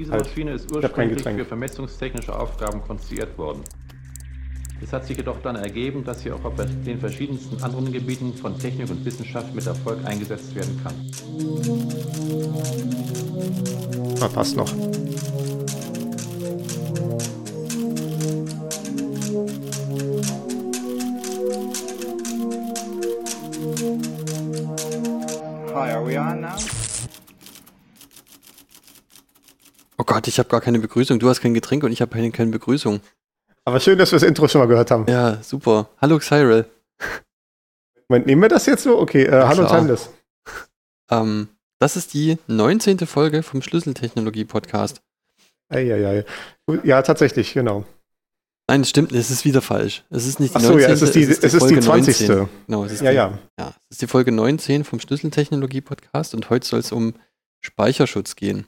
Diese halt. Maschine ist ursprünglich für vermessungstechnische Aufgaben konstruiert worden. Es hat sich jedoch dann ergeben, dass sie auch auf den verschiedensten anderen Gebieten von Technik und Wissenschaft mit Erfolg eingesetzt werden kann. Ah, passt noch. Gott, ich habe gar keine Begrüßung. Du hast kein Getränk und ich habe keine, Begrüßung. Aber schön, dass wir das Intro schon mal gehört haben. Ja, super. Hallo Cyril. Moment, nehmen wir das jetzt so? Okay, äh, hallo Timeless. Ähm, das ist die 19. Folge vom Schlüsseltechnologie-Podcast. Eieiei. Ja, tatsächlich, genau. Nein, es stimmt, es ist wieder falsch. Es ist nicht die Ach so, 19. Ja, es ist die, es ist die, es ist die 20. 19. Genau, es ist ja, die, ja. ja. Es ist die Folge 19 vom Schlüsseltechnologie-Podcast und heute soll es um Speicherschutz gehen.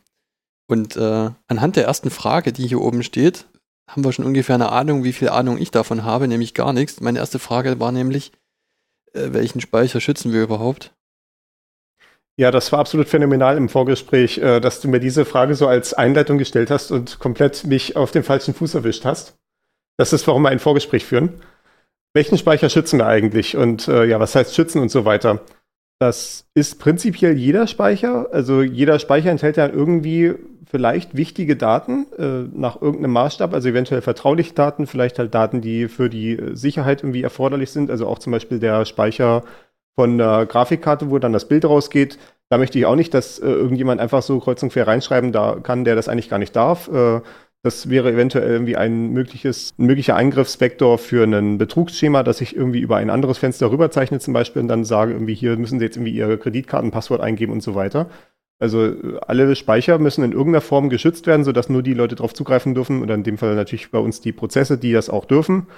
Und äh, anhand der ersten Frage, die hier oben steht, haben wir schon ungefähr eine Ahnung, wie viel Ahnung ich davon habe, nämlich gar nichts. Meine erste Frage war nämlich, äh, welchen Speicher schützen wir überhaupt? Ja, das war absolut phänomenal im Vorgespräch, äh, dass du mir diese Frage so als Einleitung gestellt hast und komplett mich auf den falschen Fuß erwischt hast. Das ist, warum wir ein Vorgespräch führen. Welchen Speicher schützen wir eigentlich? Und äh, ja, was heißt schützen und so weiter? Das ist prinzipiell jeder Speicher. Also jeder Speicher enthält ja irgendwie vielleicht wichtige Daten äh, nach irgendeinem Maßstab, also eventuell vertrauliche Daten, vielleicht halt Daten, die für die Sicherheit irgendwie erforderlich sind. Also auch zum Beispiel der Speicher von der Grafikkarte, wo dann das Bild rausgeht. Da möchte ich auch nicht, dass äh, irgendjemand einfach so kreuz reinschreiben da kann, der das eigentlich gar nicht darf. Äh, das wäre eventuell irgendwie ein mögliches, ein möglicher Eingriffsvektor für ein Betrugsschema, dass ich irgendwie über ein anderes Fenster rüberzeichne zum Beispiel und dann sage, irgendwie hier müssen Sie jetzt irgendwie Ihre Kreditkartenpasswort eingeben und so weiter. Also äh, alle Speicher müssen in irgendeiner Form geschützt werden, sodass nur die Leute darauf zugreifen dürfen oder in dem Fall natürlich bei uns die Prozesse, die das auch dürfen.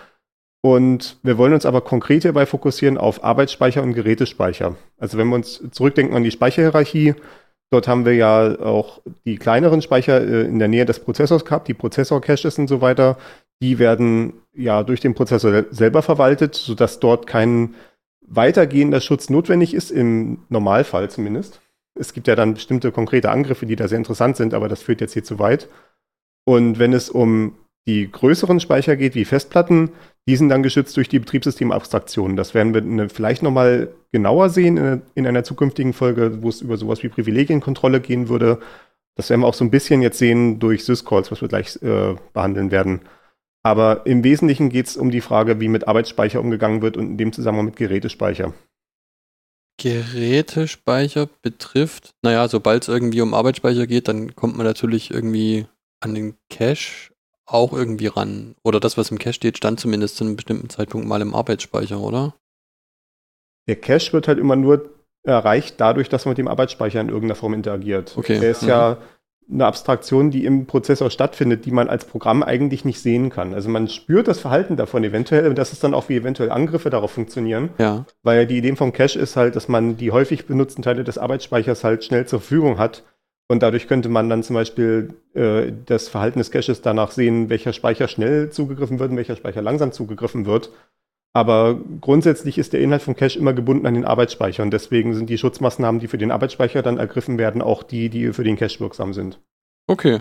Und wir wollen uns aber konkret hierbei fokussieren auf Arbeitsspeicher und Gerätespeicher. Also wenn wir uns zurückdenken an die Speicherhierarchie, Dort haben wir ja auch die kleineren Speicher äh, in der Nähe des Prozessors gehabt, die Prozessor-Caches und so weiter. Die werden ja durch den Prozessor selber verwaltet, sodass dort kein weitergehender Schutz notwendig ist, im Normalfall zumindest. Es gibt ja dann bestimmte konkrete Angriffe, die da sehr interessant sind, aber das führt jetzt hier zu weit. Und wenn es um die größeren Speicher geht, wie Festplatten, die sind dann geschützt durch die Betriebssystemabstraktionen. Das werden wir ne, vielleicht nochmal genauer sehen in, in, einer zukünftigen Folge, wo es über sowas wie Privilegienkontrolle gehen würde. Das werden wir auch so ein bisschen jetzt sehen durch Syscalls, was wir gleich äh, behandeln werden. Aber im Wesentlichen geht es um die Frage, wie mit Arbeitsspeicher umgegangen wird und in dem Zusammenhang mit Gerätespeicher. Gerätespeicher betrifft, naja, sobald es irgendwie um Arbeitsspeicher geht, dann kommt man natürlich irgendwie an den Cache auch irgendwie ran. Oder das, was im Cache steht, stand zumindest zu einem bestimmten Zeitpunkt mal im Arbeitsspeicher, oder? Der Cache wird halt immer nur erreicht dadurch, dass man mit dem Arbeitsspeicher in irgendeiner Form interagiert. Okay. Der ist mhm. ja eine Abstraktion, die im Prozessor stattfindet, die man als Programm eigentlich nicht sehen kann. Also man spürt das Verhalten davon eventuell und das ist dann auch wie eventuell Angriffe darauf funktionieren. Ja. Weil die Idee vom Cache ist halt, dass man die häufig benutzten Teile des Arbeitsspeichers halt schnell zur Verfügung hat und dadurch könnte man dann zum Beispiel äh, das Verhalten des Caches danach sehen, welcher Speicher schnell zugegriffen wird und welcher Speicher langsam zugegriffen wird. Aber grundsätzlich ist der Inhalt vom Cache immer gebunden an den Arbeitsspeicher und deswegen sind die Schutzmaßnahmen, die für den Arbeitsspeicher dann ergriffen werden, auch die, die für den Cache wirksam sind. Okay.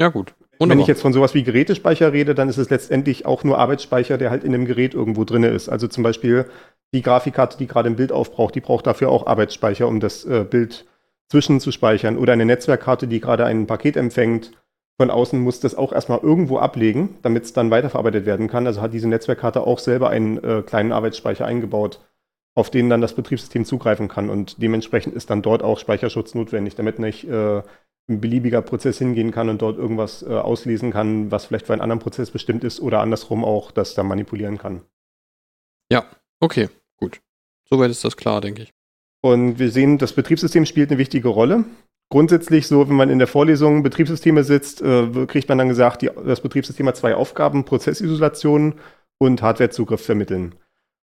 Ja, gut. Wunderbar. Wenn ich jetzt von sowas wie Gerätespeicher rede, dann ist es letztendlich auch nur Arbeitsspeicher, der halt in einem Gerät irgendwo drin ist. Also zum Beispiel die Grafikkarte, die gerade ein Bild aufbraucht, die braucht dafür auch Arbeitsspeicher, um das äh, Bild zwischenzuspeichern oder eine Netzwerkkarte, die gerade ein Paket empfängt. Von außen muss das auch erstmal irgendwo ablegen, damit es dann weiterverarbeitet werden kann. Also hat diese Netzwerkkarte auch selber einen äh, kleinen Arbeitsspeicher eingebaut, auf den dann das Betriebssystem zugreifen kann. Und dementsprechend ist dann dort auch Speicherschutz notwendig, damit nicht äh, ein beliebiger Prozess hingehen kann und dort irgendwas äh, auslesen kann, was vielleicht für einen anderen Prozess bestimmt ist oder andersrum auch das dann manipulieren kann. Ja, okay, gut. Soweit ist das klar, denke ich. Und wir sehen, das Betriebssystem spielt eine wichtige Rolle. Grundsätzlich so, wenn man in der Vorlesung Betriebssysteme sitzt, äh, kriegt man dann gesagt, die, das Betriebssystem hat zwei Aufgaben, Prozessisolation und Hardwarezugriff vermitteln.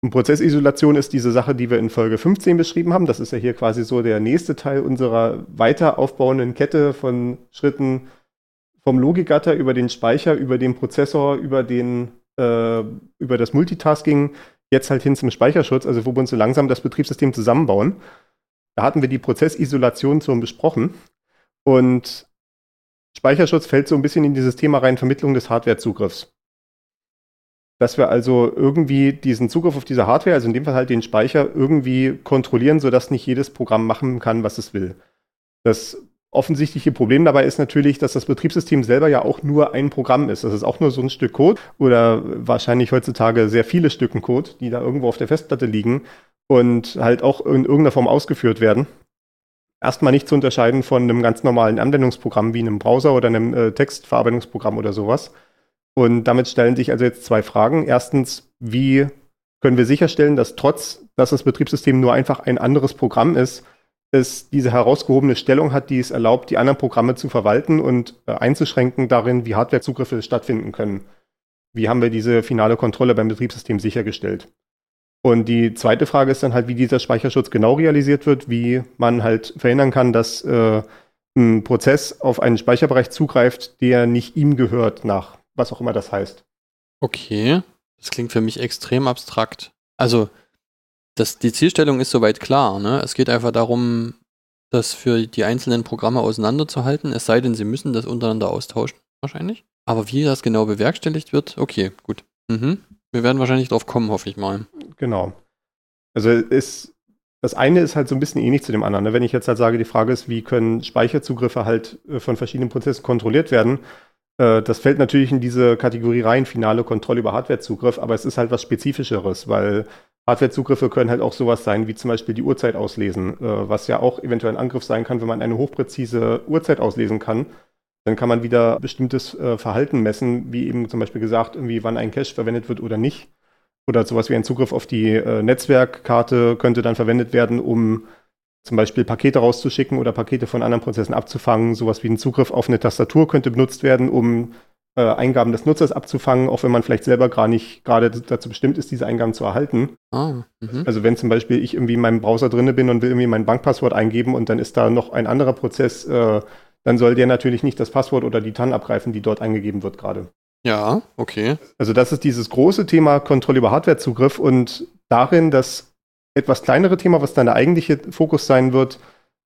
Und Prozessisolation ist diese Sache, die wir in Folge 15 beschrieben haben. Das ist ja hier quasi so der nächste Teil unserer weiter aufbauenden Kette von Schritten vom Logikgatter über den Speicher, über den Prozessor, über den äh, über das Multitasking jetzt halt hin zum Speicherschutz, also wo wir uns so langsam das Betriebssystem zusammenbauen. Da hatten wir die Prozessisolation schon besprochen. Und Speicherschutz fällt so ein bisschen in dieses Thema rein, Vermittlung des Hardwarezugriffs. Dass wir also irgendwie diesen Zugriff auf diese Hardware, also in dem Fall halt den Speicher, irgendwie kontrollieren, sodass nicht jedes Programm machen kann, was es will. Das offensichtliche Problem dabei ist natürlich, dass das Betriebssystem selber ja auch nur ein Programm ist. Das ist auch nur so ein Stück Code oder wahrscheinlich heutzutage sehr viele Stücken Code, die da irgendwo auf der Festplatte liegen und halt auch in irgendeiner Form ausgeführt werden erstmal nicht zu unterscheiden von einem ganz normalen Anwendungsprogramm wie einem Browser oder einem äh, Textverarbeitungsprogramm oder sowas. Und damit stellen sich also jetzt zwei Fragen. Erstens, wie können wir sicherstellen, dass trotz, dass das Betriebssystem nur einfach ein anderes Programm ist, es diese herausgehobene Stellung hat, die es erlaubt, die anderen Programme zu verwalten und äh, einzuschränken darin, wie Hardwarezugriffe stattfinden können. Wie haben wir diese finale Kontrolle beim Betriebssystem sichergestellt? Und die zweite Frage ist dann halt, wie dieser Speicherschutz genau realisiert wird, wie man halt verhindern kann, dass äh, ein Prozess auf einen Speicherbereich zugreift, der nicht ihm gehört, nach was auch immer das heißt. Okay, das klingt für mich extrem abstrakt. Also, das, die Zielstellung ist soweit klar. Ne? Es geht einfach darum, das für die einzelnen Programme auseinanderzuhalten, es sei denn, sie müssen das untereinander austauschen, wahrscheinlich. Aber wie das genau bewerkstelligt wird, okay, gut. Mhm. Wir werden wahrscheinlich drauf kommen, hoffe ich mal. Genau. Also ist, das eine ist halt so ein bisschen ähnlich zu dem anderen. Ne? Wenn ich jetzt halt sage, die Frage ist, wie können Speicherzugriffe halt äh, von verschiedenen Prozessen kontrolliert werden, äh, das fällt natürlich in diese Kategorie rein, finale Kontrolle über Hardwarezugriff, aber es ist halt was Spezifischeres, weil Hardwarezugriffe können halt auch sowas sein, wie zum Beispiel die Uhrzeit auslesen, äh, was ja auch eventuell ein Angriff sein kann, wenn man eine hochpräzise Uhrzeit auslesen kann dann kann man wieder bestimmtes äh, Verhalten messen, wie eben zum Beispiel gesagt, irgendwie wann ein Cache verwendet wird oder nicht. Oder sowas wie ein Zugriff auf die äh, Netzwerkkarte könnte dann verwendet werden, um zum Beispiel Pakete rauszuschicken oder Pakete von anderen Prozessen abzufangen. Sowas wie ein Zugriff auf eine Tastatur könnte benutzt werden, um äh, Eingaben des Nutzers abzufangen, auch wenn man vielleicht selber gar nicht gerade dazu bestimmt ist, diese Eingaben zu erhalten. Oh, also wenn zum Beispiel ich irgendwie in meinem Browser drinne bin und will irgendwie mein Bankpasswort eingeben und dann ist da noch ein anderer Prozess äh, dann soll der natürlich nicht das Passwort oder die TAN abgreifen, die dort eingegeben wird gerade. Ja, okay. Also das ist dieses große Thema Kontrolle über Hardwarezugriff und darin das etwas kleinere Thema, was dann der eigentliche Fokus sein wird,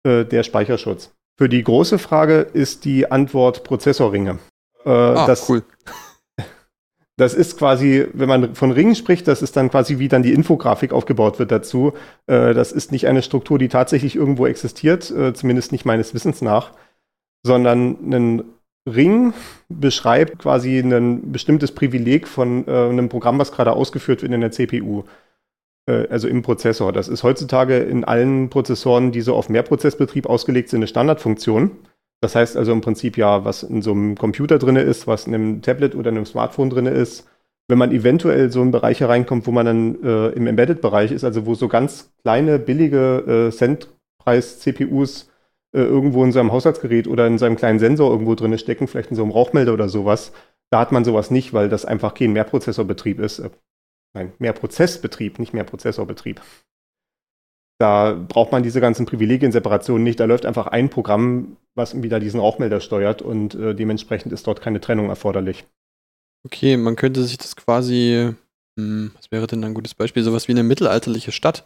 äh, der Speicherschutz. Für die große Frage ist die Antwort Prozessorringe. Äh, ah, das, cool. Das ist quasi, wenn man von Ringen spricht, das ist dann quasi, wie dann die Infografik aufgebaut wird dazu. Äh, das ist nicht eine Struktur, die tatsächlich irgendwo existiert, äh, zumindest nicht meines Wissens nach, sondern ein Ring beschreibt quasi ein bestimmtes Privileg von äh, einem Programm, was gerade ausgeführt wird in der CPU, äh, also im Prozessor. Das ist heutzutage in allen Prozessoren, die so auf Mehrprozessbetrieb ausgelegt sind, eine Standardfunktion. Das heißt also im Prinzip ja, was in so einem Computer drin ist, was in einem Tablet oder einem Smartphone drin ist. Wenn man eventuell so in Bereiche reinkommt, wo man dann äh, im Embedded-Bereich ist, also wo so ganz kleine, billige äh, Centpreis-CPUs äh, irgendwo in seinem Haushaltsgerät oder in seinem kleinen Sensor irgendwo drin stecken, vielleicht in so einem Rauchmelder oder sowas. Da hat man sowas nicht, weil das einfach kein Mehrprozessorbetrieb ist. Äh, nein, Mehrprozessbetrieb, nicht Mehrprozessorbetrieb. Da braucht man diese ganzen Privilegien, Separationen nicht. Da läuft einfach ein Programm, was wieder diesen Rauchmelder steuert und äh, dementsprechend ist dort keine Trennung erforderlich. Okay, man könnte sich das quasi, hm, was wäre denn ein gutes Beispiel, sowas wie eine mittelalterliche Stadt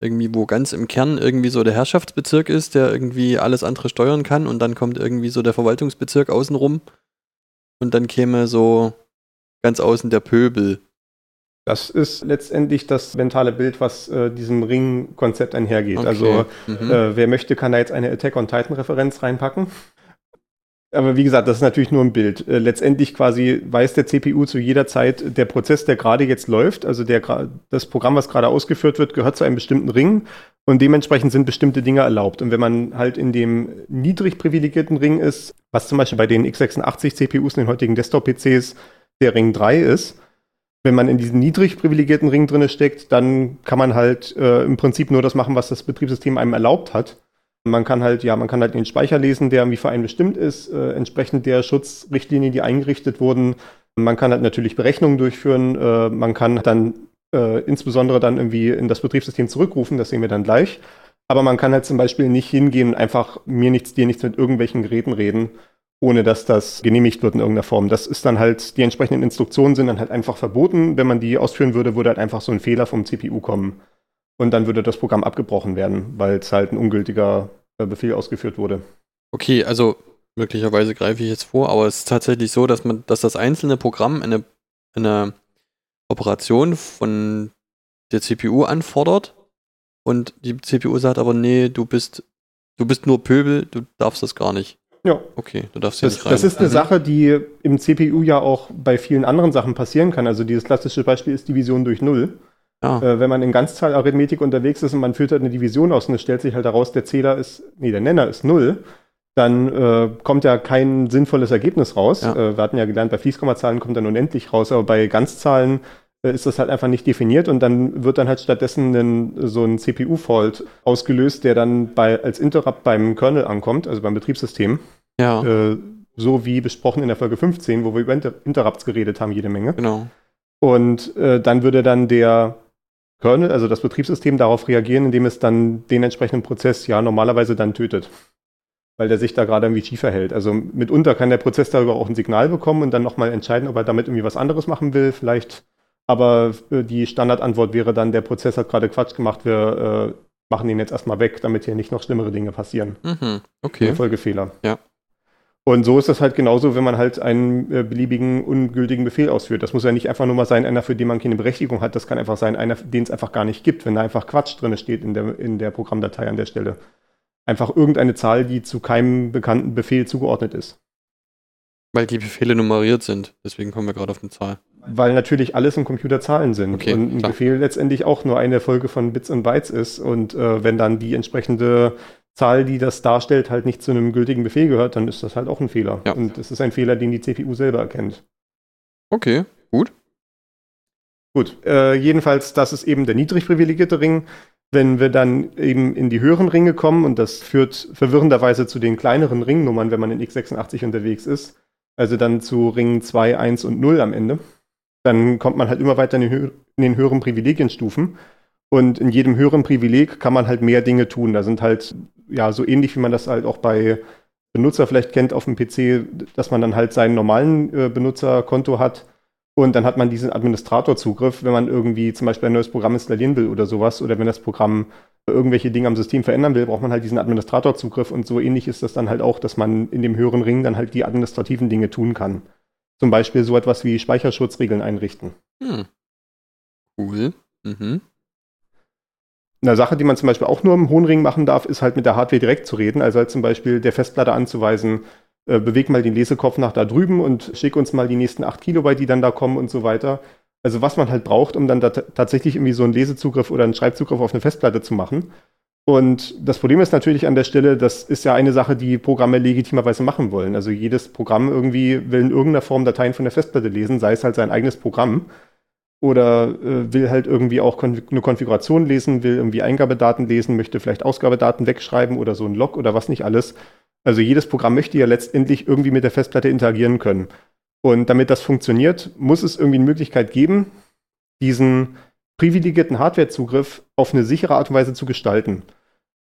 irgendwie, wo ganz im Kern irgendwie so der Herrschaftsbezirk ist, der irgendwie alles andere steuern kann und dann kommt irgendwie so der Verwaltungsbezirk außenrum und dann käme so ganz außen der Pöbel. Das ist letztendlich das mentale Bild, was äh, diesem Ring-Konzept einhergeht. Okay. Also mhm. äh, wer möchte, kann da jetzt eine Attack on Titan-Referenz reinpacken. Aber wie gesagt, das ist natürlich nur ein Bild. Äh, letztendlich quasi weiß der CPU zu jeder Zeit, der Prozess, der gerade jetzt läuft, also der, das Programm, was gerade ausgeführt wird, gehört zu einem bestimmten Ring und dementsprechend sind bestimmte Dinge erlaubt. Und wenn man halt in dem niedrig privilegierten Ring ist, was zum Beispiel bei den x86 CPUs, den heutigen Desktop-PCs, der Ring 3 ist, wenn man in diesem niedrig privilegierten Ring drinne steckt, dann kann man halt äh, im Prinzip nur das machen, was das Betriebssystem einem erlaubt hat. Man kann halt, ja, man kann halt den Speicher lesen, der wie für einen bestimmt ist, äh, entsprechend der Schutzrichtlinien, die eingerichtet wurden. Man kann halt natürlich Berechnungen durchführen. Äh, man kann dann äh, insbesondere dann irgendwie in das Betriebssystem zurückrufen, das sehen wir dann gleich. Aber man kann halt zum Beispiel nicht hingehen und einfach mir nichts, dir nichts mit irgendwelchen Geräten reden, ohne dass das genehmigt wird in irgendeiner Form. Das ist dann halt, die entsprechenden Instruktionen sind dann halt einfach verboten. Wenn man die ausführen würde, würde halt einfach so ein Fehler vom CPU kommen. Und dann würde das Programm abgebrochen werden, weil es halt ein ungültiger äh, Befehl ausgeführt wurde. Okay, also möglicherweise greife ich jetzt vor, aber es ist tatsächlich so, dass man, dass das einzelne Programm eine, eine Operation von der CPU anfordert und die CPU sagt aber, nee, du bist, du bist nur Pöbel, du darfst das gar nicht. Ja. Okay, du darfst ja Das, nicht rein. das ist eine Mhm. Sache, die im CPU ja auch bei vielen anderen Sachen passieren kann. Also dieses klassische Beispiel ist Division durch Null. Ja. Äh, wenn man in Ganzzahlarithmetik unterwegs ist und man führt halt eine Division aus und es stellt sich halt heraus, der Zähler ist, nee, der Nenner ist Null, dann äh, kommt ja kein sinnvolles Ergebnis raus. Ja. Äh, wir hatten ja gelernt, bei Fließkommazahlen kommt dann unendlich raus, aber bei Ganzzahlen äh, ist das halt einfach nicht definiert und dann wird dann halt stattdessen ein, so ein CPU-Fault ausgelöst, der dann bei, als Interrupt beim Kernel ankommt, also beim Betriebssystem. Ja, Äh, so wie besprochen in der Folge 15, wo wir über Inter Interrupts geredet haben, jede Menge. genau. Und äh, dann würde dann der Kernel, also das Betriebssystem, darauf reagieren, indem es dann den entsprechenden Prozess ja normalerweise dann tötet. Weil der sich da gerade irgendwie schief verhält. Also mitunter kann der Prozess darüber auch ein Signal bekommen und dann nochmal entscheiden, ob er damit irgendwie was anderes machen will, vielleicht. Aber äh, die Standardantwort wäre dann, der Prozess hat gerade Quatsch gemacht, wir äh, machen den jetzt erstmal weg, damit hier nicht noch schlimmere Dinge passieren. Mhm. Okay. Folgefehler. Ja. Und so ist das halt genauso, wenn man halt einen äh, beliebigen ungültigen Befehl ausführt. Das muss ja nicht einfach nur mal sein, einer, für den man keine Berechtigung hat. Das kann einfach sein, einer, den es einfach gar nicht gibt, wenn da einfach Quatsch drin steht in der, in der Programmdatei an der Stelle. Einfach irgendeine Zahl, die zu keinem bekannten Befehl zugeordnet ist. Weil die Befehle nummeriert sind. Deswegen kommen wir gerade auf eine Zahl. Weil natürlich alles im Computer Zahlen sind Okay, und ein klar. Befehl letztendlich auch nur eine Folge von Bits und Bytes ist. Und äh, wenn dann die entsprechende Zahl, die das darstellt, halt nicht zu einem gültigen Befehl gehört, dann ist das halt auch ein Fehler. Ja. Und es ist ein Fehler, den die CPU selber erkennt. Okay, gut. Gut, äh, jedenfalls, das ist eben der niedrig privilegierte Ring. Wenn wir dann eben in die höheren Ringe kommen, und das führt verwirrenderweise zu den kleineren Ringnummern, wenn man in x86 unterwegs ist, also dann zu Ringen 2, 1 und 0 am Ende, dann kommt man halt immer weiter in den, hö in den höheren Privilegienstufen. Und in jedem höheren Privileg kann man halt mehr Dinge tun. Da sind halt, ja, so ähnlich wie man das halt auch bei Benutzer vielleicht kennt auf dem PC, dass man dann halt seinen normalen äh, Benutzerkonto hat. Und dann hat man diesen Administratorzugriff, wenn man irgendwie zum Beispiel ein neues Programm installieren will oder sowas. Oder wenn das Programm irgendwelche Dinge am System verändern will, braucht man halt diesen Administratorzugriff. Und so ähnlich ist das dann halt auch, dass man in dem höheren Ring dann halt die administrativen Dinge tun kann. Zum Beispiel so etwas wie Speicherschutzregeln einrichten. Hm. Cool. Mhm. Eine Sache, die man zum Beispiel auch nur im hohen Ring machen darf, ist halt mit der Hardware direkt zu reden. Also halt zum Beispiel der Festplatte anzuweisen, äh, beweg mal den Lesekopf nach da drüben und schick uns mal die nächsten 8 Kilobyte, die dann da kommen und so weiter. Also was man halt braucht, um dann da tatsächlich irgendwie so einen Lesezugriff oder einen Schreibzugriff auf eine Festplatte zu machen. Und das Problem ist natürlich an der Stelle, das ist ja eine Sache, die Programme legitimerweise machen wollen. Also jedes Programm irgendwie will in irgendeiner Form Dateien von der Festplatte lesen, sei es halt sein eigenes Programm oder äh, will halt irgendwie auch konf eine Konfiguration lesen, will irgendwie Eingabedaten lesen, möchte vielleicht Ausgabedaten wegschreiben oder so ein Log oder was nicht alles. Also jedes Programm möchte ja letztendlich irgendwie mit der Festplatte interagieren können. Und damit das funktioniert, muss es irgendwie eine Möglichkeit geben, diesen privilegierten Hardwarezugriff auf eine sichere Art und Weise zu gestalten.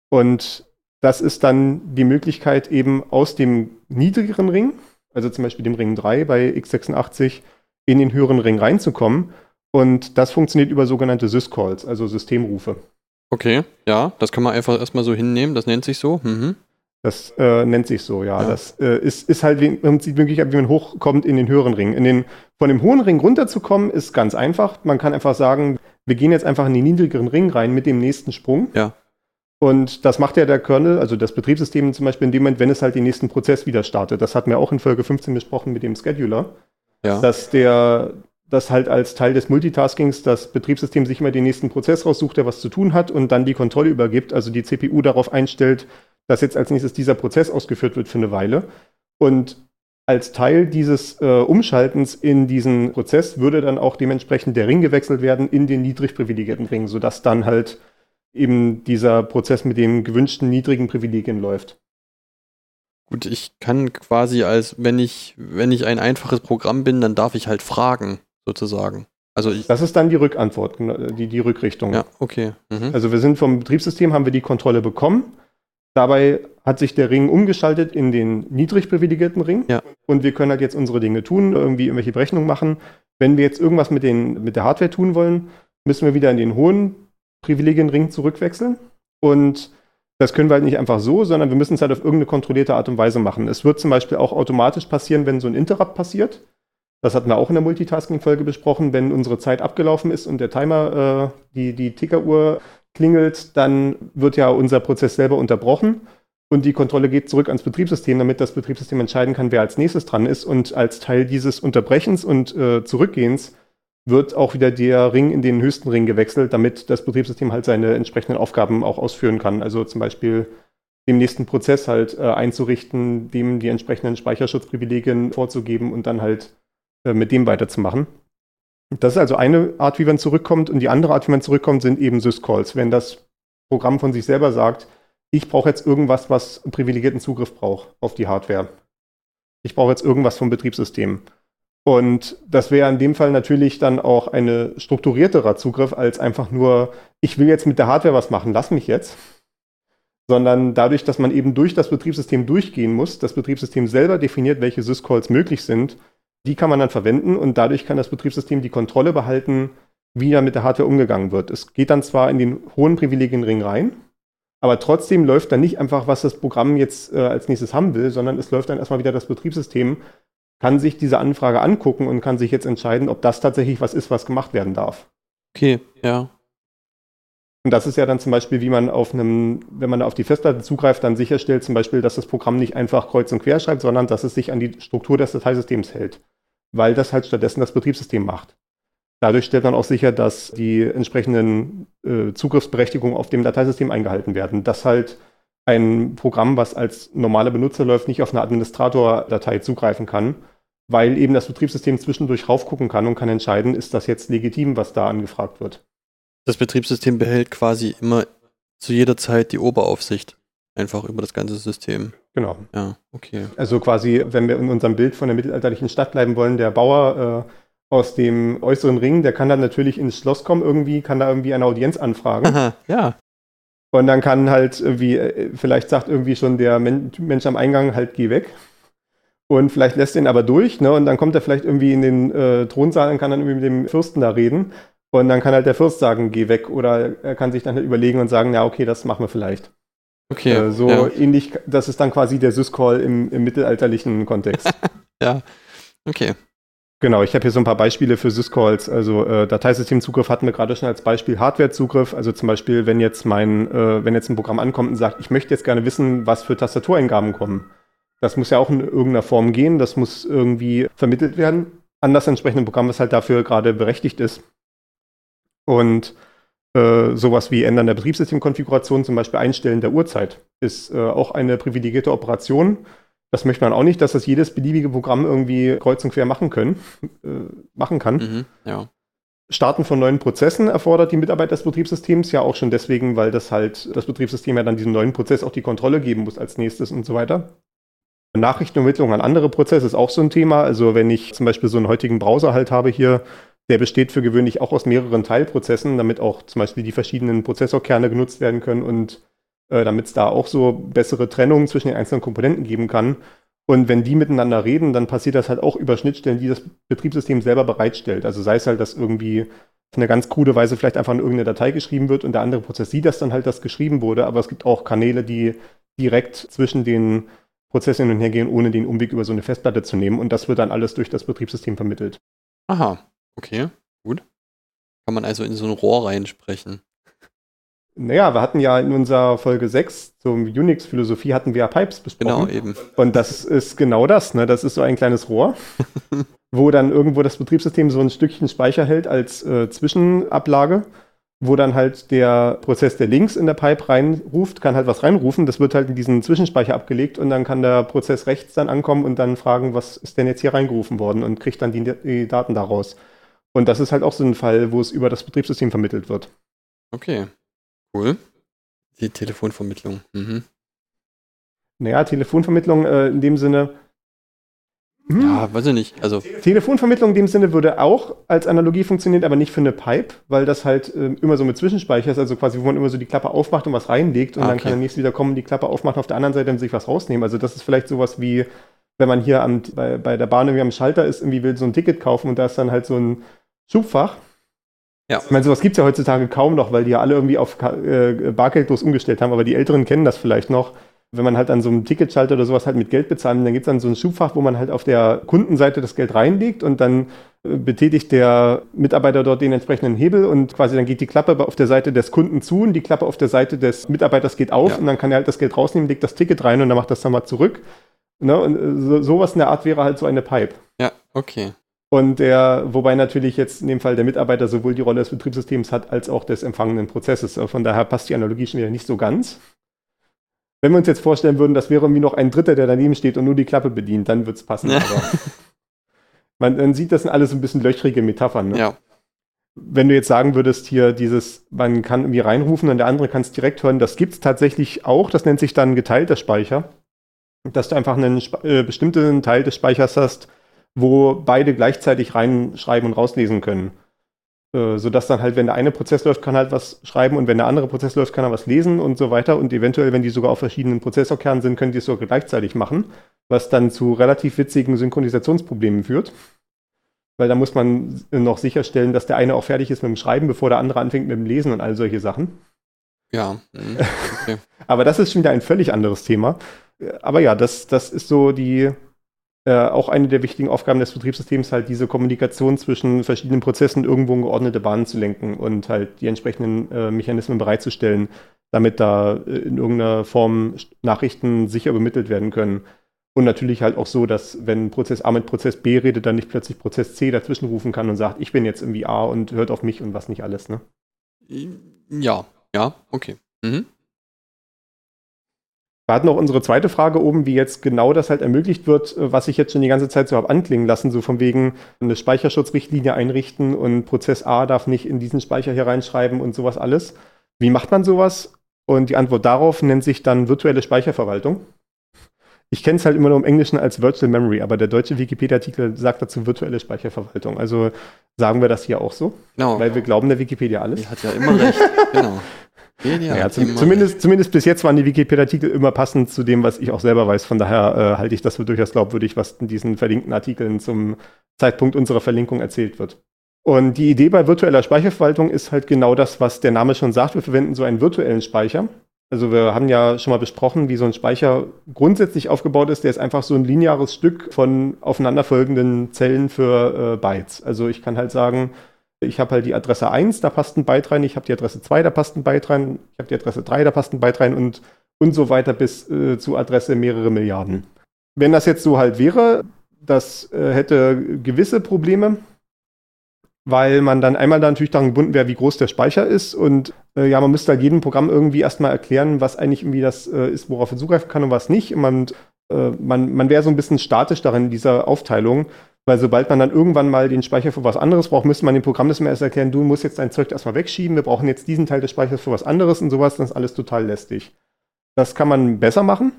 Und das ist dann die Möglichkeit eben aus dem niedrigeren Ring, also zum Beispiel dem Ring 3 bei x86, in den höheren Ring reinzukommen. Und das funktioniert über sogenannte Syscalls, also Systemrufe. Okay, ja, das kann man einfach erstmal so hinnehmen, das nennt sich so. Mhm. Das äh, nennt sich so, ja. Ja. Das äh, ist, ist halt wie- im Prinzip Möglichkeit, wie man hochkommt in den höheren Ring. In den, von dem hohen Ring runterzukommen, ist ganz einfach. Man kann einfach sagen, wir gehen jetzt einfach in den niedrigeren Ring rein mit dem nächsten Sprung. Ja. Und das macht ja der Kernel, also das Betriebssystem zum Beispiel in dem Moment, wenn es halt den nächsten Prozess wieder startet. Das hatten wir auch in Folge 15 besprochen mit dem Scheduler. Ja. dass der das halt als Teil des Multitaskings das Betriebssystem sich immer den nächsten Prozess raussucht, der was zu tun hat und dann die Kontrolle übergibt, also die CPU darauf einstellt, dass jetzt als nächstes dieser Prozess ausgeführt wird für eine Weile. Und als Teil dieses äh, Umschaltens in diesen Prozess würde dann auch dementsprechend der Ring gewechselt werden in den niedrig privilegierten Ring, sodass dann halt eben dieser Prozess mit den gewünschten niedrigen Privilegien läuft. Gut, ich kann quasi als, wenn ich, wenn ich ein einfaches Programm bin, dann darf ich halt fragen, sozusagen. Also Das ist dann die Rückantwort, die, die Rückrichtung. ja, okay. Mhm. Also wir sind vom Betriebssystem, haben wir die Kontrolle bekommen. Dabei hat sich der Ring umgeschaltet in den niedrig privilegierten Ring. Ja. Und wir können halt jetzt unsere Dinge tun, irgendwie irgendwelche Berechnungen machen. Wenn wir jetzt irgendwas mit, den, mit der Hardware tun wollen, müssen wir wieder in den hohen Privilegienring zurückwechseln. Und Das können wir halt nicht einfach so, sondern wir müssen es halt auf irgendeine kontrollierte Art und Weise machen. Es wird zum Beispiel auch automatisch passieren, wenn so ein Interrupt passiert. Das hatten wir auch in der Multitasking-Folge besprochen. Wenn unsere Zeit abgelaufen ist und der Timer, äh, die, die Tickeruhr klingelt, dann wird ja unser Prozess selber unterbrochen und die Kontrolle geht zurück ans Betriebssystem, damit das Betriebssystem entscheiden kann, wer als nächstes dran ist. Und als Teil dieses Unterbrechens und äh, Zurückgehens wird auch wieder der Ring in den höchsten Ring gewechselt, damit das Betriebssystem halt seine entsprechenden Aufgaben auch ausführen kann. Also zum Beispiel dem nächsten Prozess halt äh, einzurichten, dem die entsprechenden Speicherschutzprivilegien vorzugeben und dann halt äh, mit dem weiterzumachen. Das ist also eine Art, wie man zurückkommt. Und die andere Art, wie man zurückkommt, sind eben Syscalls. Wenn das Programm von sich selber sagt, ich brauche jetzt irgendwas, was privilegierten Zugriff braucht auf die Hardware. Ich brauche jetzt irgendwas vom Betriebssystem. Und das wäre in dem Fall natürlich dann auch ein strukturierterer Zugriff als einfach nur, ich will jetzt mit der Hardware was machen, lass mich jetzt. Sondern dadurch, dass man eben durch das Betriebssystem durchgehen muss, das Betriebssystem selber definiert, welche Syscalls möglich sind, die kann man dann verwenden und dadurch kann das Betriebssystem die Kontrolle behalten, wie da mit der Hardware umgegangen wird. Es geht dann zwar in den hohen Privilegienring rein, aber trotzdem läuft dann nicht einfach, was das Programm jetzt äh, als nächstes haben will, sondern es läuft dann erstmal wieder das Betriebssystem kann sich diese Anfrage angucken und kann sich jetzt entscheiden, ob das tatsächlich was ist, was gemacht werden darf. Okay, ja. Und das ist ja dann zum Beispiel, wie man auf einem, wenn man auf die Festplatte zugreift, dann sicherstellt zum Beispiel, dass das Programm nicht einfach kreuz und quer schreibt, sondern dass es sich an die Struktur des Dateisystems hält. Weil das halt stattdessen das Betriebssystem macht. Dadurch stellt man auch sicher, dass die entsprechenden äh, Zugriffsberechtigungen auf dem Dateisystem eingehalten werden. Dass halt ein Programm, was als normaler Benutzer läuft, nicht auf eine Administrator-Datei zugreifen kann, weil eben das Betriebssystem zwischendurch raufgucken kann und kann entscheiden, ist das jetzt legitim, was da angefragt wird. Das Betriebssystem behält quasi immer zu jeder Zeit die Oberaufsicht. Einfach über das ganze System. Genau. Ja, okay. Also quasi, wenn wir in unserem Bild von der mittelalterlichen Stadt bleiben wollen, der Bauer äh, aus dem äußeren Ring, der kann dann natürlich ins Schloss kommen irgendwie, kann da irgendwie eine Audienz anfragen. Aha, ja. Und dann kann halt irgendwie, äh, vielleicht sagt irgendwie schon der Mensch am Eingang halt, geh weg. Und vielleicht lässt ihn aber durch, ne? Und dann kommt er vielleicht irgendwie in den äh, Thronsaal und kann dann irgendwie mit dem Fürsten da reden. Und dann kann halt der Fürst sagen, geh weg. Oder er kann sich dann halt überlegen und sagen, ja, okay, das machen wir vielleicht. Okay. Äh, so ja. ähnlich, das ist dann quasi der Syscall im, im mittelalterlichen Kontext. ja. Okay. Genau, ich habe hier so ein paar Beispiele für Syscalls. Also äh, Dateisystemzugriff hatten wir gerade schon als Beispiel Hardwarezugriff. Also zum Beispiel, wenn jetzt mein, äh, wenn jetzt ein Programm ankommt und sagt, ich möchte jetzt gerne wissen, was für Tastatureingaben kommen. Das muss ja auch in irgendeiner Form gehen, das muss irgendwie vermittelt werden an das entsprechende Programm, was halt dafür gerade berechtigt ist. Und äh, sowas wie Ändern der Betriebssystemkonfiguration, zum Beispiel Einstellen der Uhrzeit, ist äh, auch eine privilegierte Operation das möchte man auch nicht, dass das jedes beliebige Programm irgendwie kreuz und quer machen können, äh, machen kann. Mhm, ja. Starten von neuen Prozessen erfordert die Mitarbeit des Betriebssystems ja auch schon deswegen, weil das halt das Betriebssystem ja dann diesem neuen Prozess auch die Kontrolle geben muss als nächstes und so weiter. Nachrichtenübermittlung an andere Prozesse ist auch so ein Thema. Also wenn ich zum Beispiel so einen heutigen Browser halt habe hier, der besteht für gewöhnlich auch aus mehreren Teilprozessen, damit auch zum Beispiel die verschiedenen Prozessorkerne genutzt werden können und äh, damit es da auch so bessere Trennungen zwischen den einzelnen Komponenten geben kann. Und wenn die miteinander reden, dann passiert das halt auch über Schnittstellen, die das Betriebssystem selber bereitstellt. Also sei es halt, dass irgendwie auf eine ganz krude Weise vielleicht einfach in irgendeine Datei geschrieben wird und der andere Prozess sieht das dann halt, dass geschrieben wurde. Aber es gibt auch Kanäle, die direkt zwischen den Prozessen hin und her gehen, ohne den Umweg über so eine Festplatte zu nehmen. Und das wird dann alles durch das Betriebssystem vermittelt. Aha, okay, gut. Kann man also in so ein Rohr reinsprechen. Naja, wir hatten ja in unserer Folge 6 zum Unix-Philosophie hatten wir ja Pipes besprochen. Genau, eben. Und das ist genau das, ne? Das ist so ein kleines Rohr, wo dann irgendwo das Betriebssystem so ein Stückchen Speicher hält als äh, Zwischenablage, wo dann halt der Prozess, der links in der Pipe reinruft, kann halt was reinrufen. Das wird halt in diesen Zwischenspeicher abgelegt und dann kann der Prozess rechts dann ankommen und dann fragen, was ist denn jetzt hier reingerufen worden und kriegt dann die, die Daten daraus. Und das ist halt auch so ein Fall, wo es über das Betriebssystem vermittelt wird. Okay. Cool. Die Telefonvermittlung. Mhm. Naja, Telefonvermittlung äh, in dem Sinne. Hm. Ja, weiß ich nicht. Also Telefonvermittlung in dem Sinne würde auch als Analogie funktionieren, aber nicht für eine Pipe, weil das halt äh, immer so mit Zwischenspeicher ist, also quasi, wo man immer so die Klappe aufmacht und was reinlegt und ah, dann kann der nächste wieder kommen, die Klappe aufmachen, auf der anderen Seite und sich was rausnehmen. Also das ist vielleicht sowas wie, wenn man hier am, bei, bei der Bahn irgendwie am Schalter ist, irgendwie will so ein Ticket kaufen und da ist dann halt so ein Schubfach Ja. Ich meine, sowas gibt es ja heutzutage kaum noch, weil die ja alle irgendwie auf äh, bargeldlos umgestellt haben, aber die Älteren kennen das vielleicht noch. Wenn man halt an so einem Ticketschalter oder sowas halt mit Geld bezahlt, dann gibt es dann so ein Schubfach, wo man halt auf der Kundenseite das Geld reinlegt und dann äh, betätigt der Mitarbeiter dort den entsprechenden Hebel und quasi dann geht die Klappe auf der Seite des Kunden zu und die Klappe auf der Seite des Mitarbeiters geht auf ja. und dann kann er halt das Geld rausnehmen, legt das Ticket rein und dann macht das dann mal zurück. Ne? Und äh, so, sowas in der Art wäre halt so eine Pipe. Ja, okay. Und der, wobei natürlich jetzt in dem Fall der Mitarbeiter sowohl die Rolle des Betriebssystems hat, als auch des empfangenen Prozesses. Von daher passt die Analogie schon wieder nicht so ganz. Wenn wir uns jetzt vorstellen würden, das wäre irgendwie noch ein Dritter, der daneben steht und nur die Klappe bedient, dann würde es passen. Ja. Aber man, man, sieht, das sind alles ein bisschen löchrige Metaphern. Ne? Ja. Wenn du jetzt sagen würdest, hier dieses, man kann irgendwie reinrufen und der andere kann es direkt hören, das gibt es tatsächlich auch. Das nennt sich dann geteilter Speicher. Dass du einfach einen äh, bestimmten Teil des Speichers hast, wo beide gleichzeitig reinschreiben und rauslesen können. Äh, sodass dann halt, wenn der eine Prozess läuft, kann halt was schreiben und wenn der andere Prozess läuft, kann er was lesen und so weiter. Und eventuell, wenn die sogar auf verschiedenen Prozessorkernen sind, können die es sogar gleichzeitig machen, was dann zu relativ witzigen Synchronisationsproblemen führt. Weil da muss man noch sicherstellen, dass der eine auch fertig ist mit dem Schreiben, bevor der andere anfängt mit dem Lesen und all solche Sachen. Ja. Mhm, okay. Aber das ist schon wieder ein völlig anderes Thema. Aber ja, das, das ist so die, äh, auch eine der wichtigen Aufgaben des Betriebssystems, halt diese Kommunikation zwischen verschiedenen Prozessen irgendwo in geordnete Bahnen zu lenken und halt die entsprechenden äh, Mechanismen bereitzustellen, damit da äh, in irgendeiner Form Nachrichten sicher übermittelt werden können. Und natürlich halt auch so, dass wenn Prozess A mit Prozess B redet, dann nicht plötzlich Prozess C dazwischen rufen kann und sagt, ich bin jetzt irgendwie A und hört auf mich und was nicht alles, ne? Ja, ja, okay. Mhm. Wir hatten auch unsere zweite Frage oben, wie jetzt genau das halt ermöglicht wird, äh, was ich jetzt schon die ganze Zeit so habe anklingen lassen, so von wegen eine Speicherschutzrichtlinie einrichten und Prozess A darf nicht in diesen Speicher hier reinschreiben und sowas alles. Wie macht man sowas? Und die Antwort darauf nennt sich dann virtuelle Speicherverwaltung. Ich kenne es halt immer nur im Englischen als Virtual Memory, aber der deutsche Wikipedia-Artikel sagt dazu virtuelle Speicherverwaltung. Also sagen wir das hier auch so, genau. weil wir glauben der Wikipedia alles. Die hat ja immer recht, genau. Ja zum, zumindest, zumindest bis jetzt waren die Wikipedia-Artikel immer passend zu dem, was ich auch selber weiß. Von daher äh, halte ich das für durchaus glaubwürdig, was in diesen verlinkten Artikeln zum Zeitpunkt unserer Verlinkung erzählt wird. Und die Idee bei virtueller Speicherverwaltung ist halt genau das, was der Name schon sagt. Wir verwenden so einen virtuellen Speicher. Also wir haben ja schon mal besprochen, wie so ein Speicher grundsätzlich aufgebaut ist. Der ist einfach so ein lineares Stück von aufeinanderfolgenden Zellen für äh, Bytes. Also ich kann halt sagen, ich habe halt die Adresse 1, da passt ein Byte rein, ich habe die Adresse 2, da passt ein Byte rein, ich habe die Adresse 3, da passt ein Byte rein und, und so weiter bis äh, zu Adresse mehrere Milliarden. Wenn das jetzt so halt wäre, das äh, hätte gewisse Probleme, weil man dann einmal da natürlich daran gebunden wäre, wie groß der Speicher ist und äh, ja, man müsste halt jedem Programm irgendwie erstmal erklären, was eigentlich irgendwie das äh, ist, worauf es zugreifen kann und was nicht. Und man, äh, man, man wäre so ein bisschen statisch darin in dieser Aufteilung. Weil sobald man dann irgendwann mal den Speicher für was anderes braucht, müsste man dem Programm das mal erst erklären, du musst jetzt dein Zeug erstmal wegschieben, wir brauchen jetzt diesen Teil des Speichers für was anderes und sowas, das ist alles total lästig. Das kann man besser machen,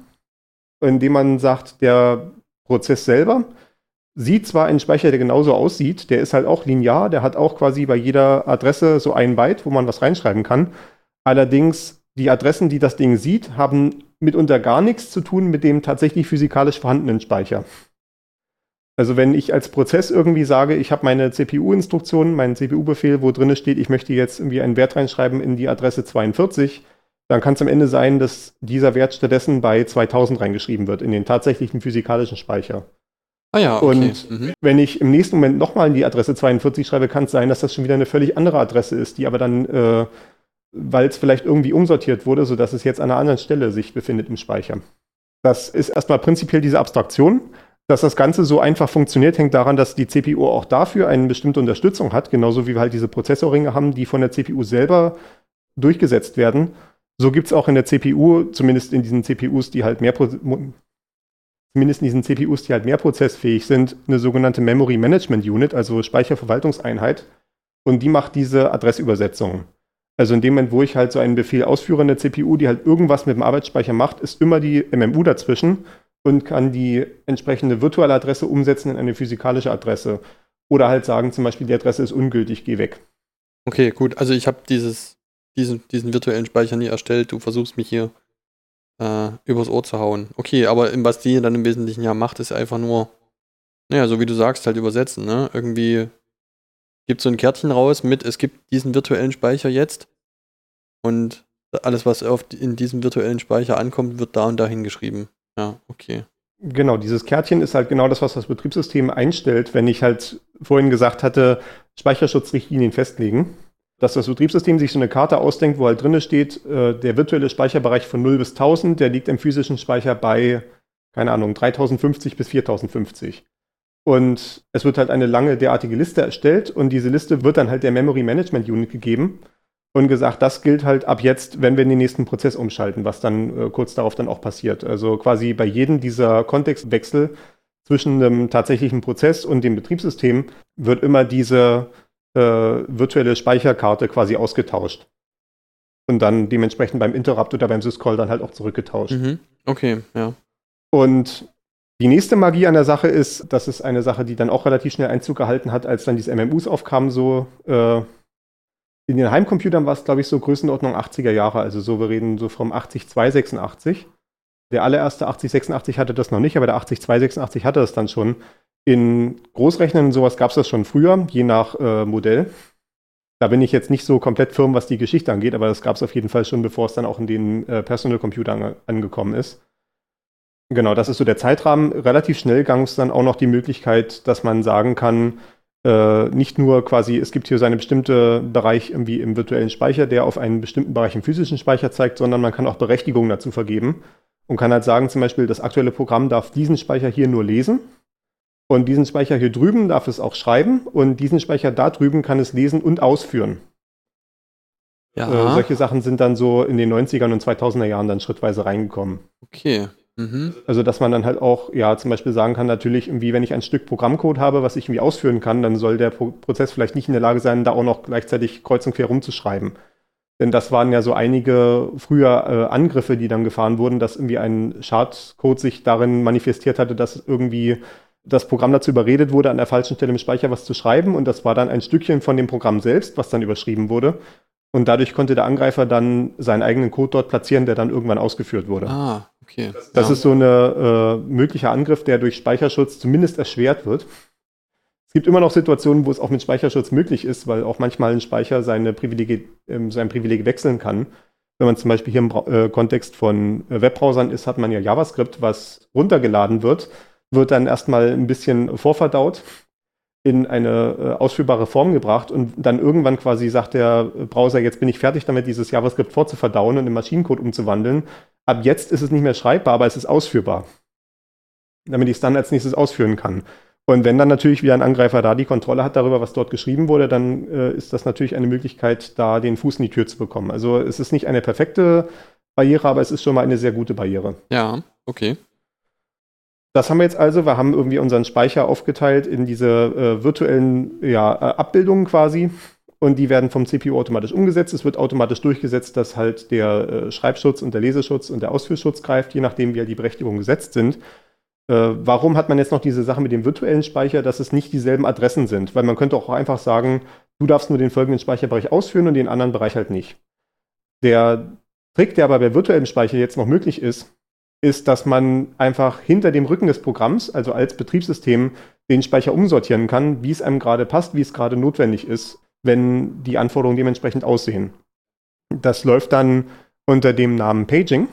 indem man sagt, der Prozess selber sieht zwar einen Speicher, der genauso aussieht, der ist halt auch linear, der hat auch quasi bei jeder Adresse so ein Byte, wo man was reinschreiben kann. Allerdings die Adressen, die das Ding sieht, haben mitunter gar nichts zu tun mit dem tatsächlich physikalisch vorhandenen Speicher. Also wenn ich als Prozess irgendwie sage, ich habe meine CPU-Instruktion, meinen CPU-Befehl, wo drin steht, ich möchte jetzt irgendwie einen Wert reinschreiben in die Adresse 42, dann kann es am Ende sein, dass dieser Wert stattdessen bei 2000 reingeschrieben wird, in den tatsächlichen physikalischen Speicher. Ah ja, okay. Und mhm. wenn ich im nächsten Moment nochmal in die Adresse 42 schreibe, kann es sein, dass das schon wieder eine völlig andere Adresse ist, die aber dann, äh, weil es vielleicht irgendwie umsortiert wurde, sodass es jetzt an einer anderen Stelle sich befindet im Speicher. Das ist erstmal prinzipiell diese Abstraktion. Dass das Ganze so einfach funktioniert, hängt daran, dass die CPU auch dafür eine bestimmte Unterstützung hat, genauso wie wir halt diese Prozessorringe haben, die von der CPU selber durchgesetzt werden. So gibt es auch in der CPU, zumindest in diesen CPUs, die halt mehr zumindest in diesen CPUs, die halt mehr prozessfähig sind, eine sogenannte Memory Management Unit, also Speicherverwaltungseinheit. Und die macht diese Adressübersetzung. Also in dem Moment, wo ich halt so einen Befehl ausführe in der CPU, die halt irgendwas mit dem Arbeitsspeicher macht, ist immer die MMU dazwischen und kann die entsprechende virtuelle Adresse umsetzen in eine physikalische Adresse. Oder halt sagen, zum Beispiel, die Adresse ist ungültig, geh weg. Okay, gut. Also ich habe diesen, diesen virtuellen Speicher nie erstellt. Du versuchst mich hier äh, übers Ohr zu hauen. Okay, aber was die dann im Wesentlichen ja macht, ist einfach nur, naja, so wie du sagst, halt übersetzen, ne? Irgendwie gibt so ein Kärtchen raus mit, es gibt diesen virtuellen Speicher jetzt und alles, was auf, in diesem virtuellen Speicher ankommt, wird da und dahin geschrieben. Ja, okay. Genau, dieses Kärtchen ist halt genau das, was das Betriebssystem einstellt, wenn ich halt vorhin gesagt hatte, Speicherschutzrichtlinien festlegen, dass das Betriebssystem sich so eine Karte ausdenkt, wo halt drin steht, äh, der virtuelle Speicherbereich von 0 bis 1000, der liegt im physischen Speicher bei, keine Ahnung, 3050 bis 4050. Und es wird halt eine lange derartige Liste erstellt und diese Liste wird dann halt der Memory Management Unit gegeben und gesagt, das gilt halt ab jetzt, wenn wir in den nächsten Prozess umschalten, was dann äh, kurz darauf dann auch passiert. Also quasi bei jedem dieser Kontextwechsel zwischen dem tatsächlichen Prozess und dem Betriebssystem wird immer diese äh, virtuelle Speicherkarte quasi ausgetauscht. Und dann dementsprechend beim Interrupt oder beim Syscall dann halt auch zurückgetauscht. Mhm. Okay, ja. Und die nächste Magie an der Sache ist, das ist eine Sache, die dann auch relativ schnell Einzug gehalten hat, als dann diese MMUs aufkamen, so äh, in den Heimcomputern war es, glaube ich, so Größenordnung 80er Jahre, also so, wir reden so vom 80286. Der allererste 8086 hatte das noch nicht, aber der 80286 hatte das dann schon. In Großrechnern und sowas gab es das schon früher, je nach äh, Modell. Da bin ich jetzt nicht so komplett firm, was die Geschichte angeht, aber das gab es auf jeden Fall schon, bevor es dann auch in den äh, Personal Computer an, angekommen ist. Genau, das ist so der Zeitrahmen. Relativ schnell gab es dann auch noch die Möglichkeit, dass man sagen kann, äh, nicht nur quasi, es gibt hier so einen bestimmten Bereich irgendwie im virtuellen Speicher, der auf einen bestimmten Bereich im physischen Speicher zeigt, sondern man kann auch Berechtigungen dazu vergeben und kann halt sagen, zum Beispiel, das aktuelle Programm darf diesen Speicher hier nur lesen und diesen Speicher hier drüben darf es auch schreiben und diesen Speicher da drüben kann es lesen und ausführen. Ja. Äh, solche Sachen sind dann so in den 90ern und 2000er Jahren dann schrittweise reingekommen. Okay. Mhm. Also, dass man dann halt auch, ja, zum Beispiel sagen kann, natürlich irgendwie, wenn ich ein Stück Programmcode habe, was ich irgendwie ausführen kann, dann soll der Pro Prozess vielleicht nicht in der Lage sein, da auch noch gleichzeitig kreuz und quer rumzuschreiben. Denn das waren ja so einige früher äh, Angriffe, die dann gefahren wurden, dass irgendwie ein Schadcode sich darin manifestiert hatte, dass irgendwie das Programm dazu überredet wurde, an der falschen Stelle im Speicher was zu schreiben. Und das war dann ein Stückchen von dem Programm selbst, was dann überschrieben wurde. Und dadurch konnte der Angreifer dann seinen eigenen Code dort platzieren, der dann irgendwann ausgeführt wurde. Ah, okay. Das, das ja. ist so ein äh, möglicher Angriff, der durch Speicherschutz zumindest erschwert wird. Es gibt immer noch Situationen, wo es auch mit Speicherschutz möglich ist, weil auch manchmal ein Speicher seine Privilegie, äh, sein Privileg wechseln kann. Wenn man zum Beispiel hier im äh, Kontext von äh, Webbrowsern ist, hat man ja JavaScript, was runtergeladen wird, wird dann erstmal ein bisschen vorverdaut in eine äh, ausführbare Form gebracht und dann irgendwann quasi sagt der Browser, jetzt bin ich fertig damit, dieses JavaScript vorzuverdauen und in Maschinencode umzuwandeln. Ab jetzt ist es nicht mehr schreibbar, aber es ist ausführbar. Damit ich es dann als nächstes ausführen kann. Und wenn dann natürlich wieder ein Angreifer da die Kontrolle hat darüber, was dort geschrieben wurde, dann äh, ist das natürlich eine Möglichkeit, da den Fuß in die Tür zu bekommen. Also es ist nicht eine perfekte Barriere, aber es ist schon mal eine sehr gute Barriere. Ja, okay. Das haben wir jetzt also. Wir haben irgendwie unseren Speicher aufgeteilt in diese äh, virtuellen ja, äh, Abbildungen quasi. Und die werden vom CPU automatisch umgesetzt. Es wird automatisch durchgesetzt, dass halt der äh, Schreibschutz und der Leseschutz und der Ausführschutz greift, je nachdem, wie halt die Berechtigungen gesetzt sind. Äh, warum hat man jetzt noch diese Sache mit dem virtuellen Speicher, dass es nicht dieselben Adressen sind? Weil man könnte auch einfach sagen, du darfst nur den folgenden Speicherbereich ausführen und den anderen Bereich halt nicht. Der Trick, der aber bei virtuellem Speicher jetzt noch möglich ist, ist, dass man einfach hinter dem Rücken des Programms, also als Betriebssystem, den Speicher umsortieren kann, wie es einem gerade passt, wie es gerade notwendig ist, wenn die Anforderungen dementsprechend aussehen. Das läuft dann unter dem Namen Paging.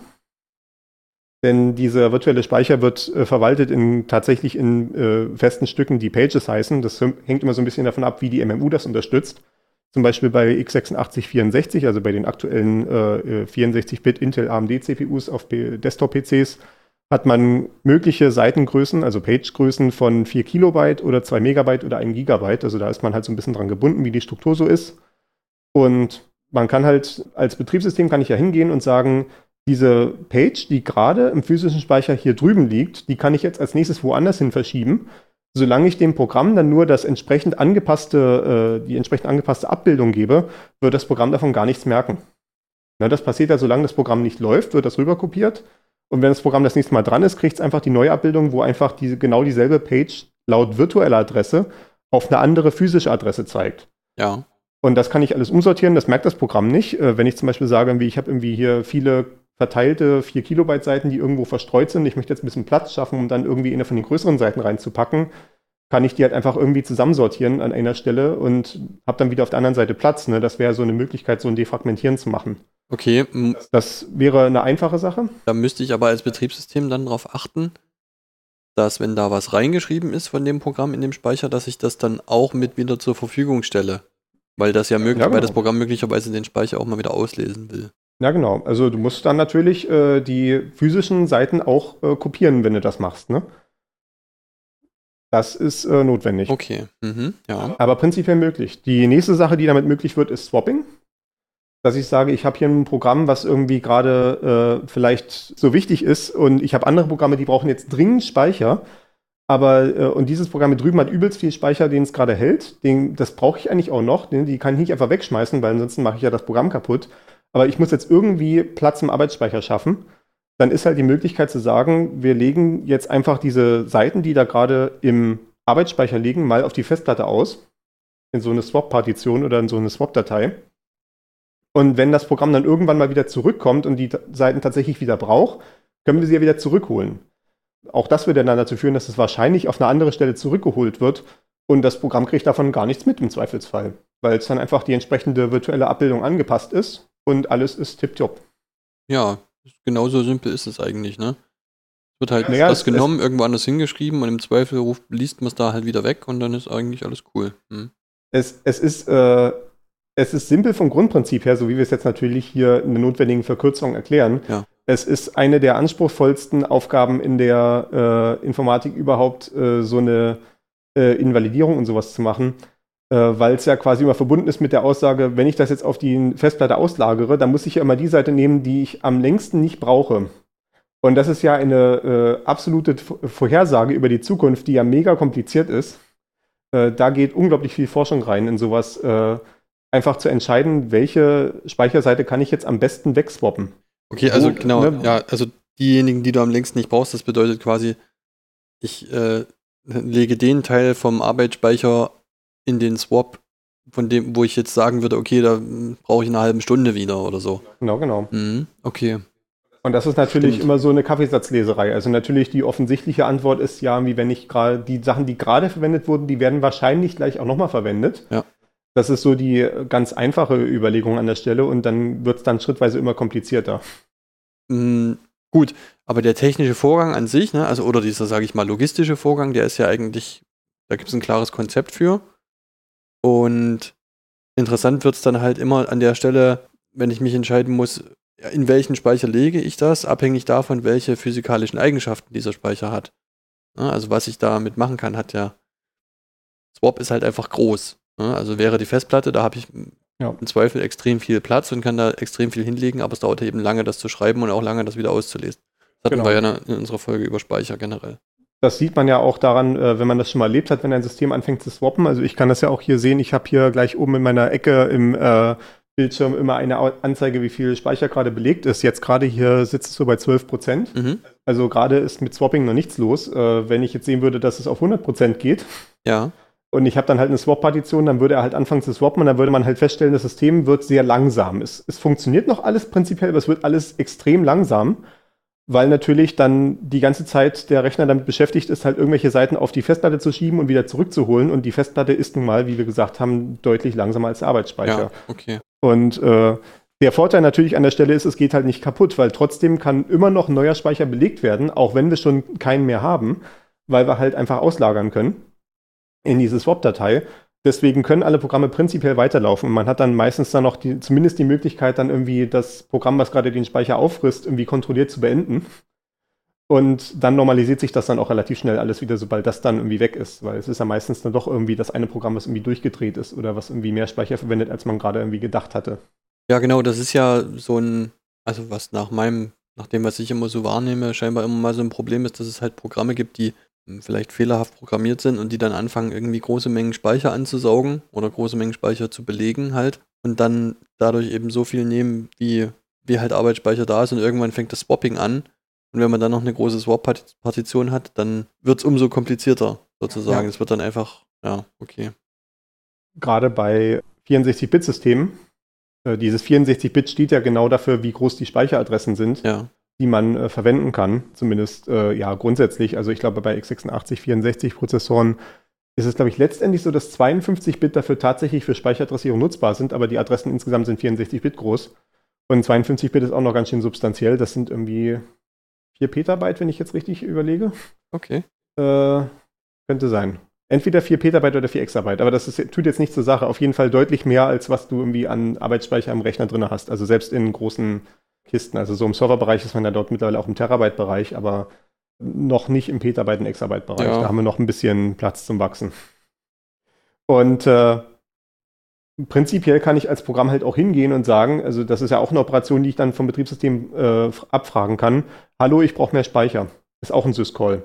Denn dieser virtuelle Speicher wird äh, verwaltet in, tatsächlich in äh, festen Stücken, die Pages heißen. Das hängt immer so ein bisschen davon ab, wie die MMU das unterstützt. Zum Beispiel bei x86-64, also bei den aktuellen äh, 64-Bit Intel AMD CPUs auf Desktop-PCs, hat man mögliche Seitengrößen, also Page-Größen von 4 Kilobyte oder 2 Megabyte oder 1 Gigabyte. Also da ist man halt so ein bisschen dran gebunden, wie die Struktur so ist. Und man kann halt als Betriebssystem kann ich ja hingehen und sagen, diese Page, die gerade im physischen Speicher hier drüben liegt, die kann ich jetzt als nächstes woanders hin verschieben solange ich dem Programm dann nur das entsprechend angepasste, äh, die entsprechend angepasste Abbildung gebe, wird das Programm davon gar nichts merken. Na, das passiert ja, solange das Programm nicht läuft, wird das rüberkopiert. Und wenn das Programm das nächste Mal dran ist, kriegt es einfach die neue Abbildung, wo einfach diese, genau dieselbe Page laut virtueller Adresse auf eine andere physische Adresse zeigt. Ja. Und das kann ich alles umsortieren, das merkt das Programm nicht. Äh, wenn ich zum Beispiel sage, ich habe irgendwie hier viele verteilte 4 Kilobyte Seiten, die irgendwo verstreut sind. Ich möchte jetzt ein bisschen Platz schaffen, um dann irgendwie eine von den größeren Seiten reinzupacken. kann ich die halt einfach irgendwie zusammensortieren an einer Stelle und habe dann wieder auf der anderen Seite Platz. Ne? Das wäre so eine Möglichkeit, so ein Defragmentieren zu machen. Okay. Das, das wäre eine einfache Sache. Da müsste ich aber als Betriebssystem dann darauf achten, dass wenn da was reingeschrieben ist von dem Programm in dem Speicher, dass ich das dann auch mit wieder zur Verfügung stelle. Weil das ja möglich, ja, genau. weil das Programm möglicherweise den Speicher auch mal wieder auslesen will. Ja, genau. Also du musst dann natürlich äh, die physischen Seiten auch äh, kopieren, wenn du das machst, ne? Das ist äh, notwendig. Okay. Mhm. Ja. Aber prinzipiell möglich. Die nächste Sache, die damit möglich wird, ist Swapping. Dass ich sage, ich habe hier ein Programm, was irgendwie gerade äh, vielleicht so wichtig ist und ich habe andere Programme, die brauchen jetzt dringend Speicher. Aber äh, und dieses Programm hier drüben hat übelst viel Speicher, den es gerade hält. Den, das brauche ich eigentlich auch noch. Den, die kann ich nicht einfach wegschmeißen, weil ansonsten mache ich ja das Programm kaputt. Aber ich muss jetzt irgendwie Platz im Arbeitsspeicher schaffen dann ist halt die Möglichkeit zu sagen, wir legen jetzt einfach diese Seiten, die da gerade im Arbeitsspeicher liegen, mal auf die Festplatte aus, in so eine Swap-Partition oder in so eine Swap-Datei. Und wenn das Programm dann irgendwann mal wieder zurückkommt und die Seiten tatsächlich wieder braucht, können wir sie ja wieder zurückholen. Auch das würde dann dazu führen, dass es wahrscheinlich auf eine andere Stelle zurückgeholt wird und das Programm kriegt davon gar nichts mit im Zweifelsfall, weil es dann einfach die entsprechende virtuelle Abbildung angepasst ist und alles ist tipptopp. Ja, Genauso simpel ist es eigentlich, ne? Wird halt naja, das genommen, irgendwo anders hingeschrieben und im Zweifel ruft, liest man es da halt wieder weg und dann ist eigentlich alles cool. Hm. Es, es, ist, äh, es ist simpel vom Grundprinzip her, so wie wir es jetzt natürlich hier in der notwendigen Verkürzung erklären. Ja. Es ist eine der anspruchsvollsten Aufgaben in der äh, Informatik überhaupt, äh, so eine äh, Invalidierung und sowas zu machen weil es ja quasi immer verbunden ist mit der Aussage, wenn ich das jetzt auf die Festplatte auslagere, dann muss ich ja immer die Seite nehmen, die ich am längsten nicht brauche. Und das ist ja eine äh, absolute Vorhersage über die Zukunft, die ja mega kompliziert ist. Äh, da geht unglaublich viel Forschung rein in sowas, äh, einfach zu entscheiden, welche Speicherseite kann ich jetzt am besten wegswappen. Okay, also Wo, genau, ne? ja, also diejenigen, die du am längsten nicht brauchst, das bedeutet quasi, ich äh, lege den Teil vom Arbeitsspeicher in den Swap, von dem, wo ich jetzt sagen würde, okay, da brauche ich eine halbe Stunde wieder oder so. Genau, genau. Mhm, okay. Und das ist natürlich Stimmt. immer so eine Kaffeesatzleserei. Also natürlich die offensichtliche Antwort ist ja, wie wenn ich gerade die Sachen, die gerade verwendet wurden, die werden wahrscheinlich gleich auch nochmal verwendet. Ja. Das ist so die ganz einfache Überlegung an der Stelle und dann wird es dann schrittweise immer komplizierter. Mhm, gut, aber der technische Vorgang an sich, ne, also oder dieser, sage ich mal, logistische Vorgang, der ist ja eigentlich, da gibt es ein klares Konzept für. Und interessant wird es dann halt immer an der Stelle, wenn ich mich entscheiden muss, in welchen Speicher lege ich das, abhängig davon, welche physikalischen Eigenschaften dieser Speicher hat. also was ich damit machen kann, hat ja. Swap ist halt einfach groß. also wäre die Festplatte, da habe ich ja. im Zweifel extrem viel Platz und kann da extrem viel hinlegen, aber es dauert eben lange, das zu schreiben und auch lange, das wieder auszulesen. Das hatten genau. wir ja in unserer Folge über Speicher generell. Das sieht man ja auch daran, äh, wenn man das schon mal erlebt hat, wenn ein System anfängt zu swappen. Also ich kann das ja auch hier sehen. Ich habe hier gleich oben in meiner Ecke im äh, Bildschirm immer eine Anzeige, wie viel Speicher gerade belegt ist. Jetzt gerade hier sitzt es so bei 12 Prozent. Mhm. Also gerade ist mit Swapping noch nichts los. Äh, wenn ich jetzt sehen würde, dass es auf 100 Prozent geht. Ja. Und ich habe dann halt eine Swap-Partition, dann würde er halt anfangen zu swappen und dann würde man halt feststellen, das System wird sehr langsam. Es, es funktioniert noch alles prinzipiell, aber es wird alles extrem langsam weil natürlich dann die ganze Zeit der Rechner damit beschäftigt ist, halt irgendwelche Seiten auf die Festplatte zu schieben und wieder zurückzuholen. Und die Festplatte ist nun mal, wie wir gesagt haben, deutlich langsamer als der Arbeitsspeicher. Ja, okay. Und äh, der Vorteil natürlich an der Stelle ist, es geht halt nicht kaputt, weil trotzdem kann immer noch ein neuer Speicher belegt werden, auch wenn wir schon keinen mehr haben, weil wir halt einfach auslagern können in diese Swap-Datei. Deswegen können alle Programme prinzipiell weiterlaufen. Und man hat dann meistens dann noch die, zumindest die Möglichkeit, dann irgendwie das Programm, was gerade den Speicher auffrisst, irgendwie kontrolliert zu beenden. Und dann normalisiert sich das dann auch relativ schnell alles wieder, sobald das dann irgendwie weg ist. Weil es ist ja meistens dann doch irgendwie das eine Programm, was irgendwie durchgedreht ist oder was irgendwie mehr Speicher verwendet, als man gerade irgendwie gedacht hatte. Ja, genau, das ist ja so ein, also was nach meinem, nach dem, was ich immer so wahrnehme, scheinbar immer mal so ein Problem ist, dass es halt Programme gibt, die vielleicht fehlerhaft programmiert sind und die dann anfangen, irgendwie große Mengen Speicher anzusaugen oder große Mengen Speicher zu belegen halt und dann dadurch eben so viel nehmen, wie, wie halt Arbeitsspeicher da ist und irgendwann fängt das Swapping an. Und wenn man dann noch eine große Swap-Partition hat, dann wird es umso komplizierter sozusagen. Es ja. wird dann einfach, ja, okay. Gerade bei 64-Bit-Systemen, äh, dieses 64-Bit steht ja genau dafür, wie groß die Speicheradressen sind. Ja die man äh, verwenden kann, zumindest äh, ja grundsätzlich. Also ich glaube bei x86, 64 Prozessoren ist es, glaube ich, letztendlich so, dass 52 Bit dafür tatsächlich für Speicheradressierung nutzbar sind, aber die Adressen insgesamt sind 64 Bit groß. Und 52 Bit ist auch noch ganz schön substanziell. Das sind irgendwie 4 Petabyte, wenn ich jetzt richtig überlege. Okay. Äh, könnte sein. Entweder 4 Petabyte oder 4 Exabyte, aber das ist, tut jetzt nicht zur Sache. Auf jeden Fall deutlich mehr, als was du irgendwie an Arbeitsspeicher am Rechner drin hast. Also selbst in großen Kisten. Also so im Serverbereich ist man ja dort mittlerweile auch im Terabyte-Bereich, aber noch nicht im Petabyte- und Exabyte-Bereich. Ja. Da haben wir noch ein bisschen Platz zum Wachsen. Und äh, prinzipiell kann ich als Programm halt auch hingehen und sagen, also das ist ja auch eine Operation, die ich dann vom Betriebssystem äh, abfragen kann. Hallo, ich brauche mehr Speicher. Ist auch ein Syscall.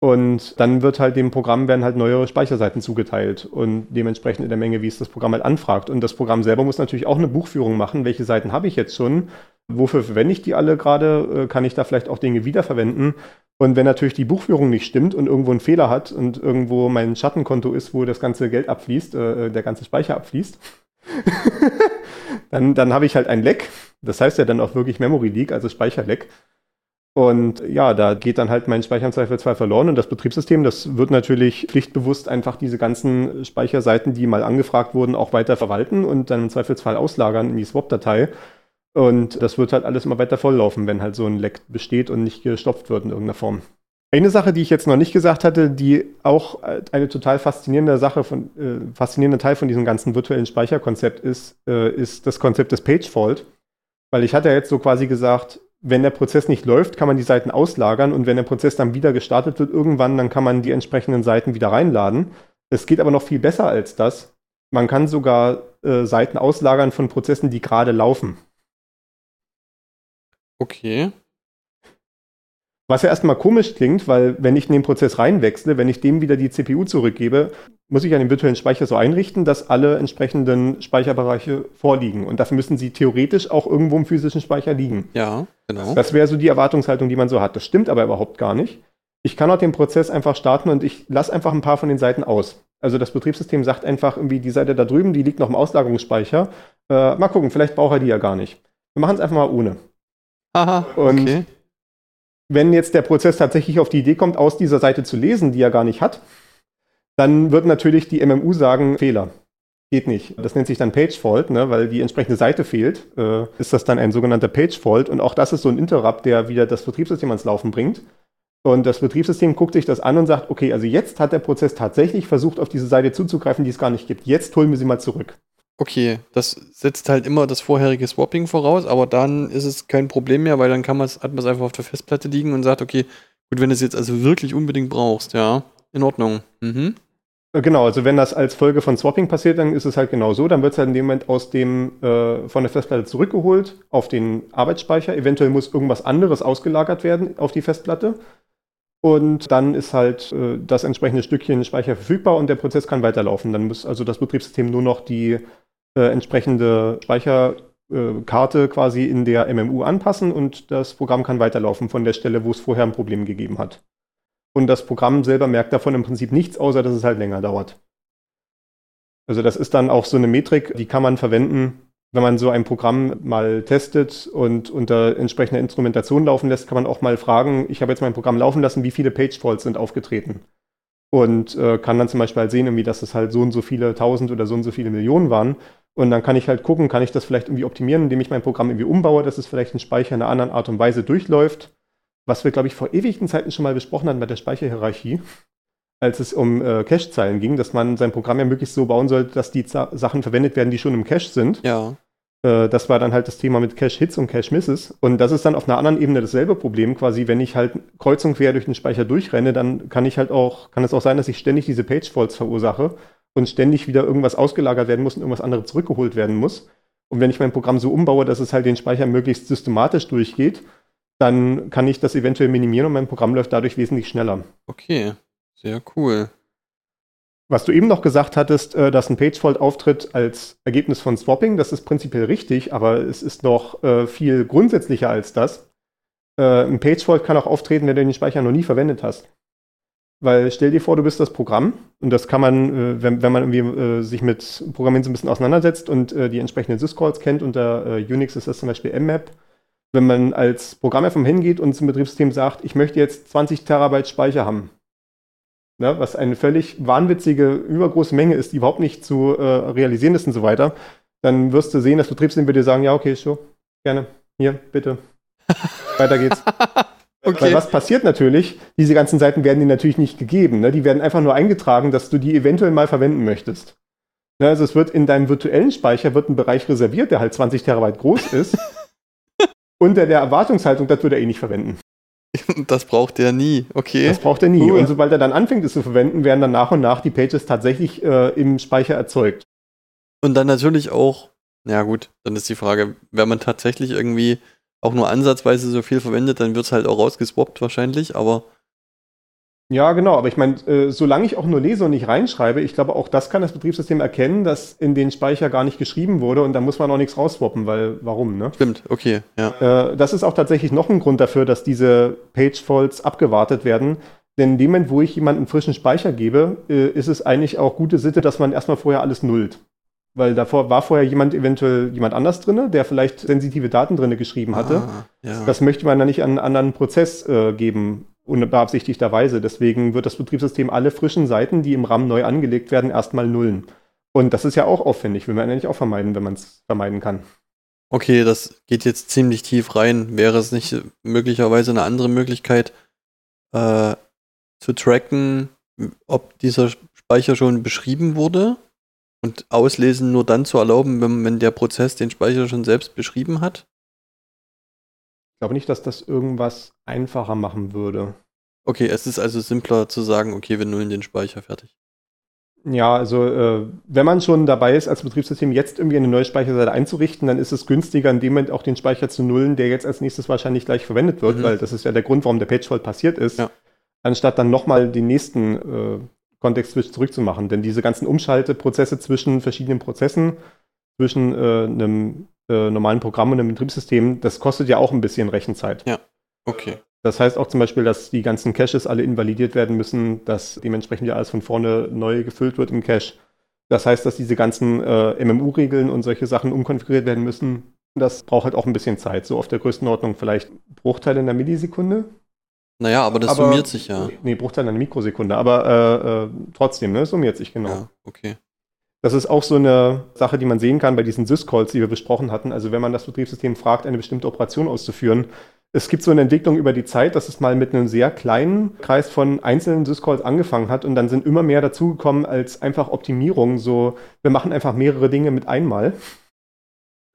Und dann wird halt dem Programm werden halt neue Speicherseiten zugeteilt und dementsprechend in der Menge, wie es das Programm halt anfragt. Und das Programm selber muss natürlich auch eine Buchführung machen. Welche Seiten habe ich jetzt schon? Wofür verwende ich die alle gerade? Äh, kann ich da vielleicht auch Dinge wiederverwenden? Und wenn natürlich die Buchführung nicht stimmt und irgendwo einen Fehler hat und irgendwo mein Schattenkonto ist, wo das ganze Geld abfließt, äh, der ganze Speicher abfließt, dann, dann habe ich halt ein Leck. Das heißt ja dann auch wirklich Memory Leak, also Speicherleck. Und ja, da geht dann halt mein Speicher im Zweifelsfall verloren und das Betriebssystem, das wird natürlich pflichtbewusst einfach diese ganzen Speicherseiten, die mal angefragt wurden, auch weiter verwalten und dann im Zweifelsfall auslagern in die Swap-Datei. Und das wird halt alles immer weiter volllaufen, wenn halt so ein Leck besteht und nicht gestopft wird in irgendeiner Form. Eine Sache, die ich jetzt noch nicht gesagt hatte, die auch eine total faszinierende Sache von, äh, faszinierender Teil von diesem ganzen virtuellen Speicherkonzept ist, äh, ist das Konzept des Page Fault. Weil ich hatte ja jetzt so quasi gesagt, wenn der Prozess nicht läuft, kann man die Seiten auslagern und wenn der Prozess dann wieder gestartet wird, irgendwann, dann kann man die entsprechenden Seiten wieder reinladen. Es geht aber noch viel besser als das. Man kann sogar äh, Seiten auslagern von Prozessen, die gerade laufen. Okay. Was ja erstmal komisch klingt, weil wenn ich in den Prozess reinwechsle, wenn ich dem wieder die CPU zurückgebe, muss ich an den virtuellen Speicher so einrichten, dass alle entsprechenden Speicherbereiche vorliegen. Und dafür müssen sie theoretisch auch irgendwo im physischen Speicher liegen. Ja, genau. Das wäre so die Erwartungshaltung, die man so hat. Das stimmt aber überhaupt gar nicht. Ich kann auch den Prozess einfach starten und ich lasse einfach ein paar von den Seiten aus. Also das Betriebssystem sagt einfach irgendwie, die Seite da drüben, die liegt noch im Auslagerungsspeicher. Äh, mal gucken, vielleicht braucht er die ja gar nicht. Wir machen es einfach mal ohne. Aha, und okay. wenn jetzt der Prozess tatsächlich auf die Idee kommt, aus dieser Seite zu lesen, die er gar nicht hat, dann wird natürlich die MMU sagen, Fehler. Geht nicht. Das nennt sich dann Page Fault, ne, weil die entsprechende Seite fehlt. Äh, ist das dann ein sogenannter Page Fault. Und auch das ist so ein Interrupt, der wieder das Betriebssystem ans Laufen bringt. Und das Betriebssystem guckt sich das an und sagt, okay, also jetzt hat der Prozess tatsächlich versucht, auf diese Seite zuzugreifen, die es gar nicht gibt. Jetzt holen wir sie mal zurück. Okay, das setzt halt immer das vorherige Swapping voraus, aber dann ist es kein Problem mehr, weil dann kann man's, hat man es einfach auf der Festplatte liegen und sagt, okay, gut, wenn du es jetzt also wirklich unbedingt brauchst, ja, in Ordnung. Mhm. Äh, genau, also wenn das als Folge von Swapping passiert, dann ist es halt genau so. Dann wird es halt in dem Moment aus dem äh, von der Festplatte zurückgeholt auf den Arbeitsspeicher. Eventuell muss irgendwas anderes ausgelagert werden auf die Festplatte. Und dann ist halt äh, das entsprechende Stückchen Speicher verfügbar und der Prozess kann weiterlaufen. Dann muss also das Betriebssystem nur noch die äh, entsprechende Speicherkarte quasi in der MMU anpassen und das Programm kann weiterlaufen von der Stelle, wo es vorher ein Problem gegeben hat. Und das Programm selber merkt davon im Prinzip nichts, außer dass es halt länger dauert. Also das ist dann auch so eine Metrik, die kann man verwenden, wenn man so ein Programm mal testet und unter entsprechender Instrumentation laufen lässt, kann man auch mal fragen, ich habe jetzt mein Programm laufen lassen, wie viele Page Faults sind aufgetreten? Und äh, kann dann zum Beispiel halt sehen, irgendwie, dass es halt so und so viele tausend oder so und so viele Millionen waren. Und dann kann ich halt gucken, kann ich das vielleicht irgendwie optimieren, indem ich mein Programm irgendwie umbaue, dass es vielleicht ein Speicher in einer anderen Art und Weise durchläuft. Was wir, glaube ich, vor ewigen Zeiten schon mal besprochen hatten bei der Speicherhierarchie, als es um äh, Cache-Zeilen ging, dass man sein Programm ja möglichst so bauen sollte, dass die Z Sachen verwendet werden, die schon im Cache sind. Ja. Äh, das war dann halt das Thema mit Cache-Hits und Cache-Misses. Und das ist dann auf einer anderen Ebene dasselbe Problem. Quasi, wenn ich halt kreuz und quer durch den Speicher durchrenne, dann kann ich halt auch, kann es auch sein, dass ich ständig diese Page-Faults verursache und ständig wieder irgendwas ausgelagert werden muss und irgendwas anderes zurückgeholt werden muss. Und wenn ich mein Programm so umbaue, dass es halt den Speicher möglichst systematisch durchgeht, dann kann ich das eventuell minimieren und mein Programm läuft dadurch wesentlich schneller. Okay, sehr cool. Was du eben noch gesagt hattest, äh, dass ein Pagefault auftritt als Ergebnis von Swapping, das ist prinzipiell richtig, aber es ist noch äh, viel grundsätzlicher als das. Äh, ein Pagefault kann auch auftreten, wenn du den Speicher noch nie verwendet hast. Weil stell dir vor, du bist das Programm und das kann man, wenn, wenn, man irgendwie sich mit Programmieren so ein bisschen auseinandersetzt und die entsprechenden Syscalls kennt, unter Unix ist das zum Beispiel mmap. Wenn man als Programmer vom hingeht und zum Betriebssystem sagt, ich möchte jetzt 20 Terabyte Speicher haben, ne, was eine völlig wahnwitzige, übergroße Menge ist, die überhaupt nicht zu äh, realisieren ist und so weiter, dann wirst du sehen, das Betriebssystem wird dir sagen, ja, okay, so, gerne, hier, bitte. Weiter geht's. okay. Weil was passiert natürlich, diese ganzen Seiten werden dir natürlich nicht gegeben. Ne? Die werden einfach nur eingetragen, dass du die eventuell mal verwenden möchtest. Ne? Also es wird in deinem virtuellen Speicher wird ein Bereich reserviert, der halt 20 Terabyte groß ist. unter der Erwartungshaltung, das würde er eh nicht verwenden. Das braucht er nie, okay. Das braucht er nie. Cool. Und sobald er dann anfängt, es zu verwenden, werden dann nach und nach die Pages tatsächlich äh, im Speicher erzeugt. Und dann natürlich auch, ja gut, dann ist die Frage, wenn man tatsächlich irgendwie auch nur ansatzweise so viel verwendet, dann wird es halt auch rausgeswappt wahrscheinlich, aber ja, genau, aber ich meine, äh, solange ich auch nur lese und nicht reinschreibe, ich glaube, auch das kann das Betriebssystem erkennen, dass in den Speicher gar nicht geschrieben wurde und da muss man auch nichts rausswappen, weil warum, ne? Stimmt, okay, ja. Äh, das ist auch tatsächlich noch ein Grund dafür, dass diese Page-Faults abgewartet werden. Denn in dem Moment, wo ich jemanden frischen Speicher gebe, äh, ist es eigentlich auch gute Sitte, dass man erstmal vorher alles nullt. Weil davor war vorher jemand eventuell jemand anders drin, der vielleicht sensitive Daten drin geschrieben hatte. Ah, ja. Das möchte man dann nicht an einen anderen Prozess äh, geben unbeabsichtigterweise. Deswegen wird das Betriebssystem alle frischen Seiten, die im RAM neu angelegt werden, erstmal nullen. Und das ist ja auch aufwendig, will man eigentlich auch vermeiden, wenn man es vermeiden kann. Okay, das geht jetzt ziemlich tief rein. Wäre es nicht möglicherweise eine andere Möglichkeit, äh, zu tracken, ob dieser Speicher schon beschrieben wurde und Auslesen nur dann zu erlauben, wenn, wenn der Prozess den Speicher schon selbst beschrieben hat? Glaube nicht, dass das irgendwas einfacher machen würde. Okay, es ist also simpler zu sagen, okay, wir nullen den Speicher fertig. Ja, also äh, wenn man schon dabei ist, als Betriebssystem jetzt irgendwie eine neue Speicherseite einzurichten, dann ist es günstiger, in dem Moment auch den Speicher zu nullen, der jetzt als nächstes wahrscheinlich gleich verwendet wird, mhm. weil das ist ja der Grund, warum der Pagefault passiert ist, ja. anstatt dann nochmal den nächsten äh, Kontext-Switch zurückzumachen. Denn diese ganzen Umschalteprozesse zwischen verschiedenen Prozessen, zwischen äh, einem äh, normalen Programm und einem Betriebssystem, das kostet ja auch ein bisschen Rechenzeit. Ja, okay. Das heißt auch zum Beispiel, dass die ganzen Caches alle invalidiert werden müssen, dass dementsprechend ja alles von vorne neu gefüllt wird im Cache. Das heißt, dass diese ganzen äh, MMU-Regeln und solche Sachen umkonfiguriert werden müssen. Das braucht halt auch ein bisschen Zeit. So auf der Größenordnung vielleicht Bruchteile in der Millisekunde. Naja, aber das aber, summiert sich ja. Nee, Bruchteile in einer Mikrosekunde. Aber äh, äh, trotzdem, ne, summiert sich genau. Ja, okay. Das ist auch so eine Sache, die man sehen kann bei diesen Syscalls, die wir besprochen hatten. Also wenn man das Betriebssystem fragt, eine bestimmte Operation auszuführen. Es gibt so eine Entwicklung über die Zeit, dass es mal mit einem sehr kleinen Kreis von einzelnen Syscalls angefangen hat und dann sind immer mehr dazugekommen als einfach Optimierung. So, wir machen einfach mehrere Dinge mit einmal.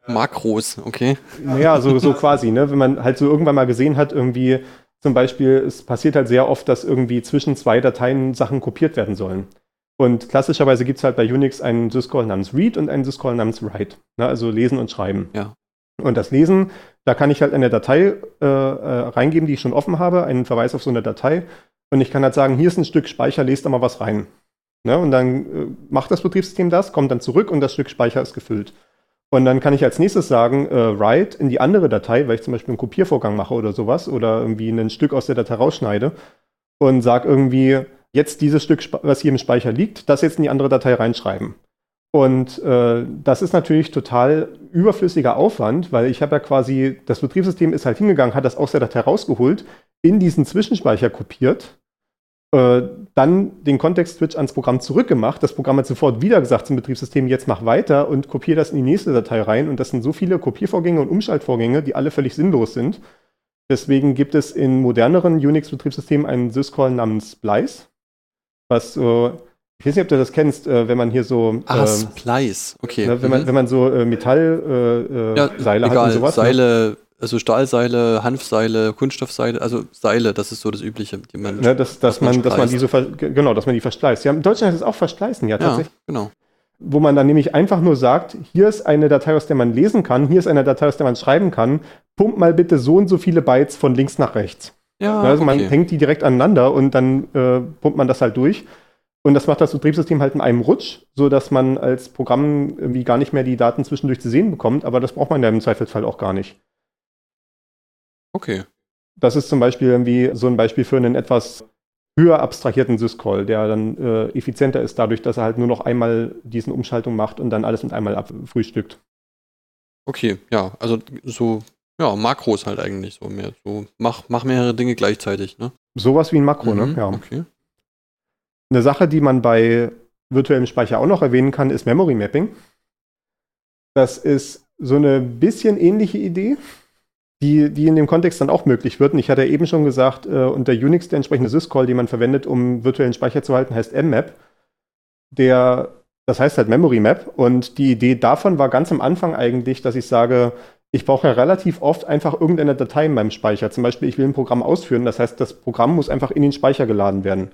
Makros, okay. Naja, so, so quasi, ne? Wenn man halt so irgendwann mal gesehen hat, irgendwie zum Beispiel, es passiert halt sehr oft, dass irgendwie zwischen zwei Dateien Sachen kopiert werden sollen. Und klassischerweise gibt es halt bei Unix einen Syscall namens Read und einen Syscall namens Write. Ne? Also lesen und schreiben. Ja. Und das Lesen, da kann ich halt eine Datei äh, äh, reingeben, die ich schon offen habe, einen Verweis auf so eine Datei. Und ich kann halt sagen, hier ist ein Stück Speicher, lest da mal was rein. Ne? Und dann äh, macht das Betriebssystem das, kommt dann zurück und das Stück Speicher ist gefüllt. Und dann kann ich als nächstes sagen, äh, write in die andere Datei, weil ich zum Beispiel einen Kopiervorgang mache oder sowas oder irgendwie ein Stück aus der Datei rausschneide und sage irgendwie, jetzt dieses Stück, was hier im Speicher liegt, das jetzt in die andere Datei reinschreiben. Und äh, das ist natürlich total überflüssiger Aufwand, weil ich habe ja quasi, das Betriebssystem ist halt hingegangen, hat das aus der Datei rausgeholt, in diesen Zwischenspeicher kopiert, äh, dann den Kontext-Switch ans Programm zurückgemacht. Das Programm hat sofort wieder gesagt zum Betriebssystem, jetzt mach weiter und kopiere das in die nächste Datei rein. Und das sind so viele Kopiervorgänge und Umschaltvorgänge, die alle völlig sinnlos sind. Deswegen gibt es in moderneren Unix-Betriebssystemen einen Syscall namens Splice was so, ich weiß nicht, ob du das kennst, äh, wenn man hier so. Ah, ähm, Splice, okay. Ne, wenn, man, mhm. wenn man so äh, Metallseile äh, äh, ja, Seile egal, hat und sowas. Ne? Seile, ne? also Stahlseile, Hanfseile, Kunststoffseile, also Seile, das ist so das Übliche, die man. Ne, dass, dass, man, dass man die so, genau, dass man die verschleißt. Ja, in Deutschland heißt es auch verschleißen, ja, tatsächlich. Ja, genau. Wo man dann nämlich einfach nur sagt, hier ist eine Datei, aus der man lesen kann, hier ist eine Datei, aus der man schreiben kann, pumpt mal bitte so und so viele Bytes von links nach rechts. Ja, also man hängt die direkt aneinander und dann äh, pumpt man das halt durch. Und das macht das Betriebssystem halt in einem Rutsch, sodass man als Programm irgendwie gar nicht mehr die Daten zwischendurch zu sehen bekommt, aber das braucht man ja im Zweifelsfall auch gar nicht. Okay. Das ist zum Beispiel irgendwie so ein Beispiel für einen etwas höher abstrahierten Syscall, der dann äh, effizienter ist, dadurch, dass er halt nur noch einmal diesen Umschaltung macht und dann alles mit einmal abfrühstückt. Okay, ja, also so ja, Makros halt eigentlich so mehr. So, mach, mach mehrere Dinge gleichzeitig, ne? Sowas wie ein Makro, ne? mhm, ne? Ja. Okay. Eine Sache, die man bei virtuellem Speicher auch noch erwähnen kann, ist Memory Mapping. Das ist so eine bisschen ähnliche Idee, die, die in dem Kontext dann auch möglich wird. Und ich hatte ja eben schon gesagt, äh, unter Unix der entsprechende Syscall, den man verwendet, um virtuellen Speicher zu halten, heißt mmap. Der, das heißt halt Memory Map. Und die Idee davon war ganz am Anfang eigentlich, dass ich sage, ich brauche ja relativ oft einfach irgendeine Datei in meinem Speicher. Zum Beispiel, ich will ein Programm ausführen. Das heißt, das Programm muss einfach in den Speicher geladen werden.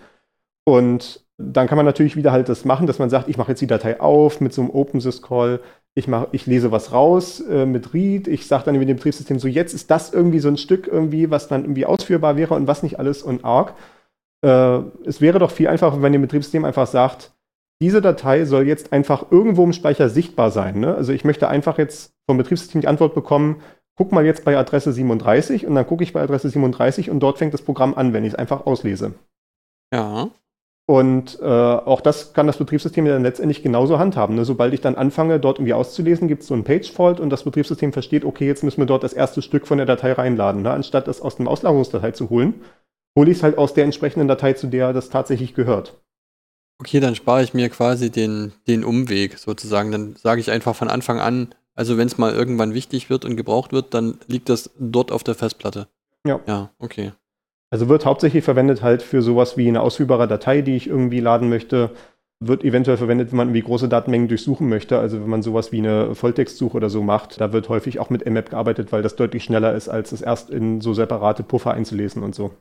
Und dann kann man natürlich wieder halt das machen, dass man sagt, ich mache jetzt die Datei auf mit so einem OpenSys-Call, ich, mach, ich lese was raus äh, mit Read, ich sage dann mit dem Betriebssystem so, jetzt ist das irgendwie so ein Stück irgendwie, was dann irgendwie ausführbar wäre und was nicht alles und arg. Äh, es wäre doch viel einfacher, wenn dem Betriebssystem einfach sagt, diese Datei soll jetzt einfach irgendwo im Speicher sichtbar sein. Ne? Also ich möchte einfach jetzt vom Betriebssystem die Antwort bekommen, guck mal jetzt bei Adresse 37 und dann gucke ich bei Adresse 37 und dort fängt das Programm an, wenn ich es einfach auslese. Ja. Und äh, auch das kann das Betriebssystem ja dann letztendlich genauso handhaben. Ne? Sobald ich dann anfange, dort irgendwie auszulesen, gibt es so ein Page-Fault und das Betriebssystem versteht, okay, jetzt müssen wir dort das erste Stück von der Datei reinladen. Ne? Anstatt das aus dem Auslagerungsdatei zu holen, hole ich es halt aus der entsprechenden Datei, zu der das tatsächlich gehört. Okay, dann spare ich mir quasi den, den Umweg sozusagen. Dann sage ich einfach von Anfang an, also wenn es mal irgendwann wichtig wird und gebraucht wird, dann liegt das dort auf der Festplatte. Ja. Ja, okay. Also wird hauptsächlich verwendet halt für sowas wie eine ausführbare Datei, die ich irgendwie laden möchte. Wird eventuell verwendet, wenn man irgendwie große Datenmengen durchsuchen möchte. Also wenn man sowas wie eine Volltextsuche oder so macht, da wird häufig auch mit mmap gearbeitet, weil das deutlich schneller ist, als es erst in so separate Puffer einzulesen und so.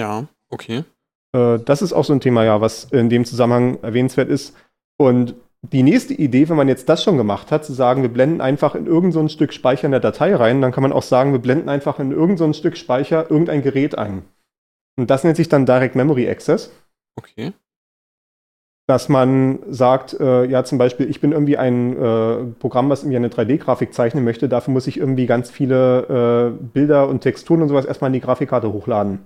Ja, okay. Äh, das ist auch so ein Thema, ja, was in dem Zusammenhang erwähnenswert ist. Und die nächste Idee, wenn man jetzt das schon gemacht hat, zu sagen, wir blenden einfach in irgendein so Stück Speicher in der Datei rein, dann kann man auch sagen, wir blenden einfach in irgendein so Stück Speicher irgendein Gerät ein. Und das nennt sich dann Direct Memory Access. Okay. Dass man sagt, äh, ja, zum Beispiel, ich bin irgendwie ein äh, Programm, was irgendwie eine 3D-Grafik zeichnen möchte. Dafür muss ich irgendwie ganz viele äh, Bilder und Texturen und sowas erstmal in die Grafikkarte hochladen.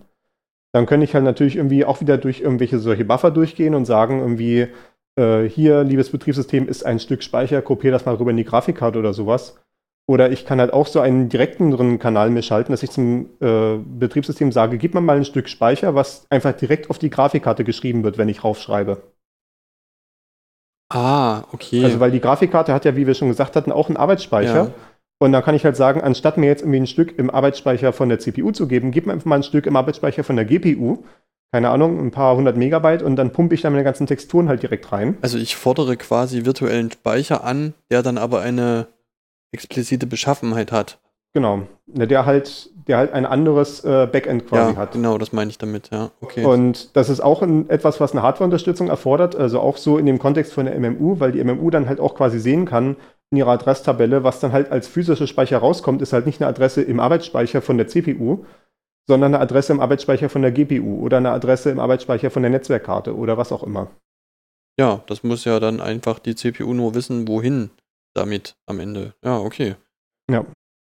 Dann könnte ich halt natürlich irgendwie auch wieder durch irgendwelche solche Buffer durchgehen und sagen, irgendwie, äh, hier, liebes Betriebssystem, ist ein Stück Speicher, kopiere das mal rüber in die Grafikkarte oder sowas. Oder ich kann halt auch so einen direkteren Kanal mir schalten, dass ich zum äh, Betriebssystem sage, gib mir mal ein Stück Speicher, was einfach direkt auf die Grafikkarte geschrieben wird, wenn ich raufschreibe. Ah, okay. Also weil die Grafikkarte hat ja, wie wir schon gesagt hatten, auch einen Arbeitsspeicher. Ja. Und dann kann ich halt sagen, anstatt mir jetzt irgendwie ein Stück im Arbeitsspeicher von der CPU zu geben, gib mir einfach mal ein Stück im Arbeitsspeicher von der GPU. Keine Ahnung, ein paar hundert Megabyte und dann pumpe ich da meine ganzen Texturen halt direkt rein. Also ich fordere quasi virtuellen Speicher an, der dann aber eine explizite Beschaffenheit hat. Genau. Der halt, der halt ein anderes äh, Backend quasi ja, hat. Genau, das meine ich damit, ja. Okay. Und das ist auch ein, etwas, was eine Hardware-Unterstützung erfordert, also auch so in dem Kontext von der MMU, weil die MMU dann halt auch quasi sehen kann in ihrer Adresstabelle, was dann halt als physischer Speicher rauskommt, ist halt nicht eine Adresse im Arbeitsspeicher von der CPU, sondern eine Adresse im Arbeitsspeicher von der GPU oder eine Adresse im Arbeitsspeicher von der Netzwerkkarte oder was auch immer. Ja, das muss ja dann einfach die CPU nur wissen, wohin damit am Ende. Ja, okay. Ja.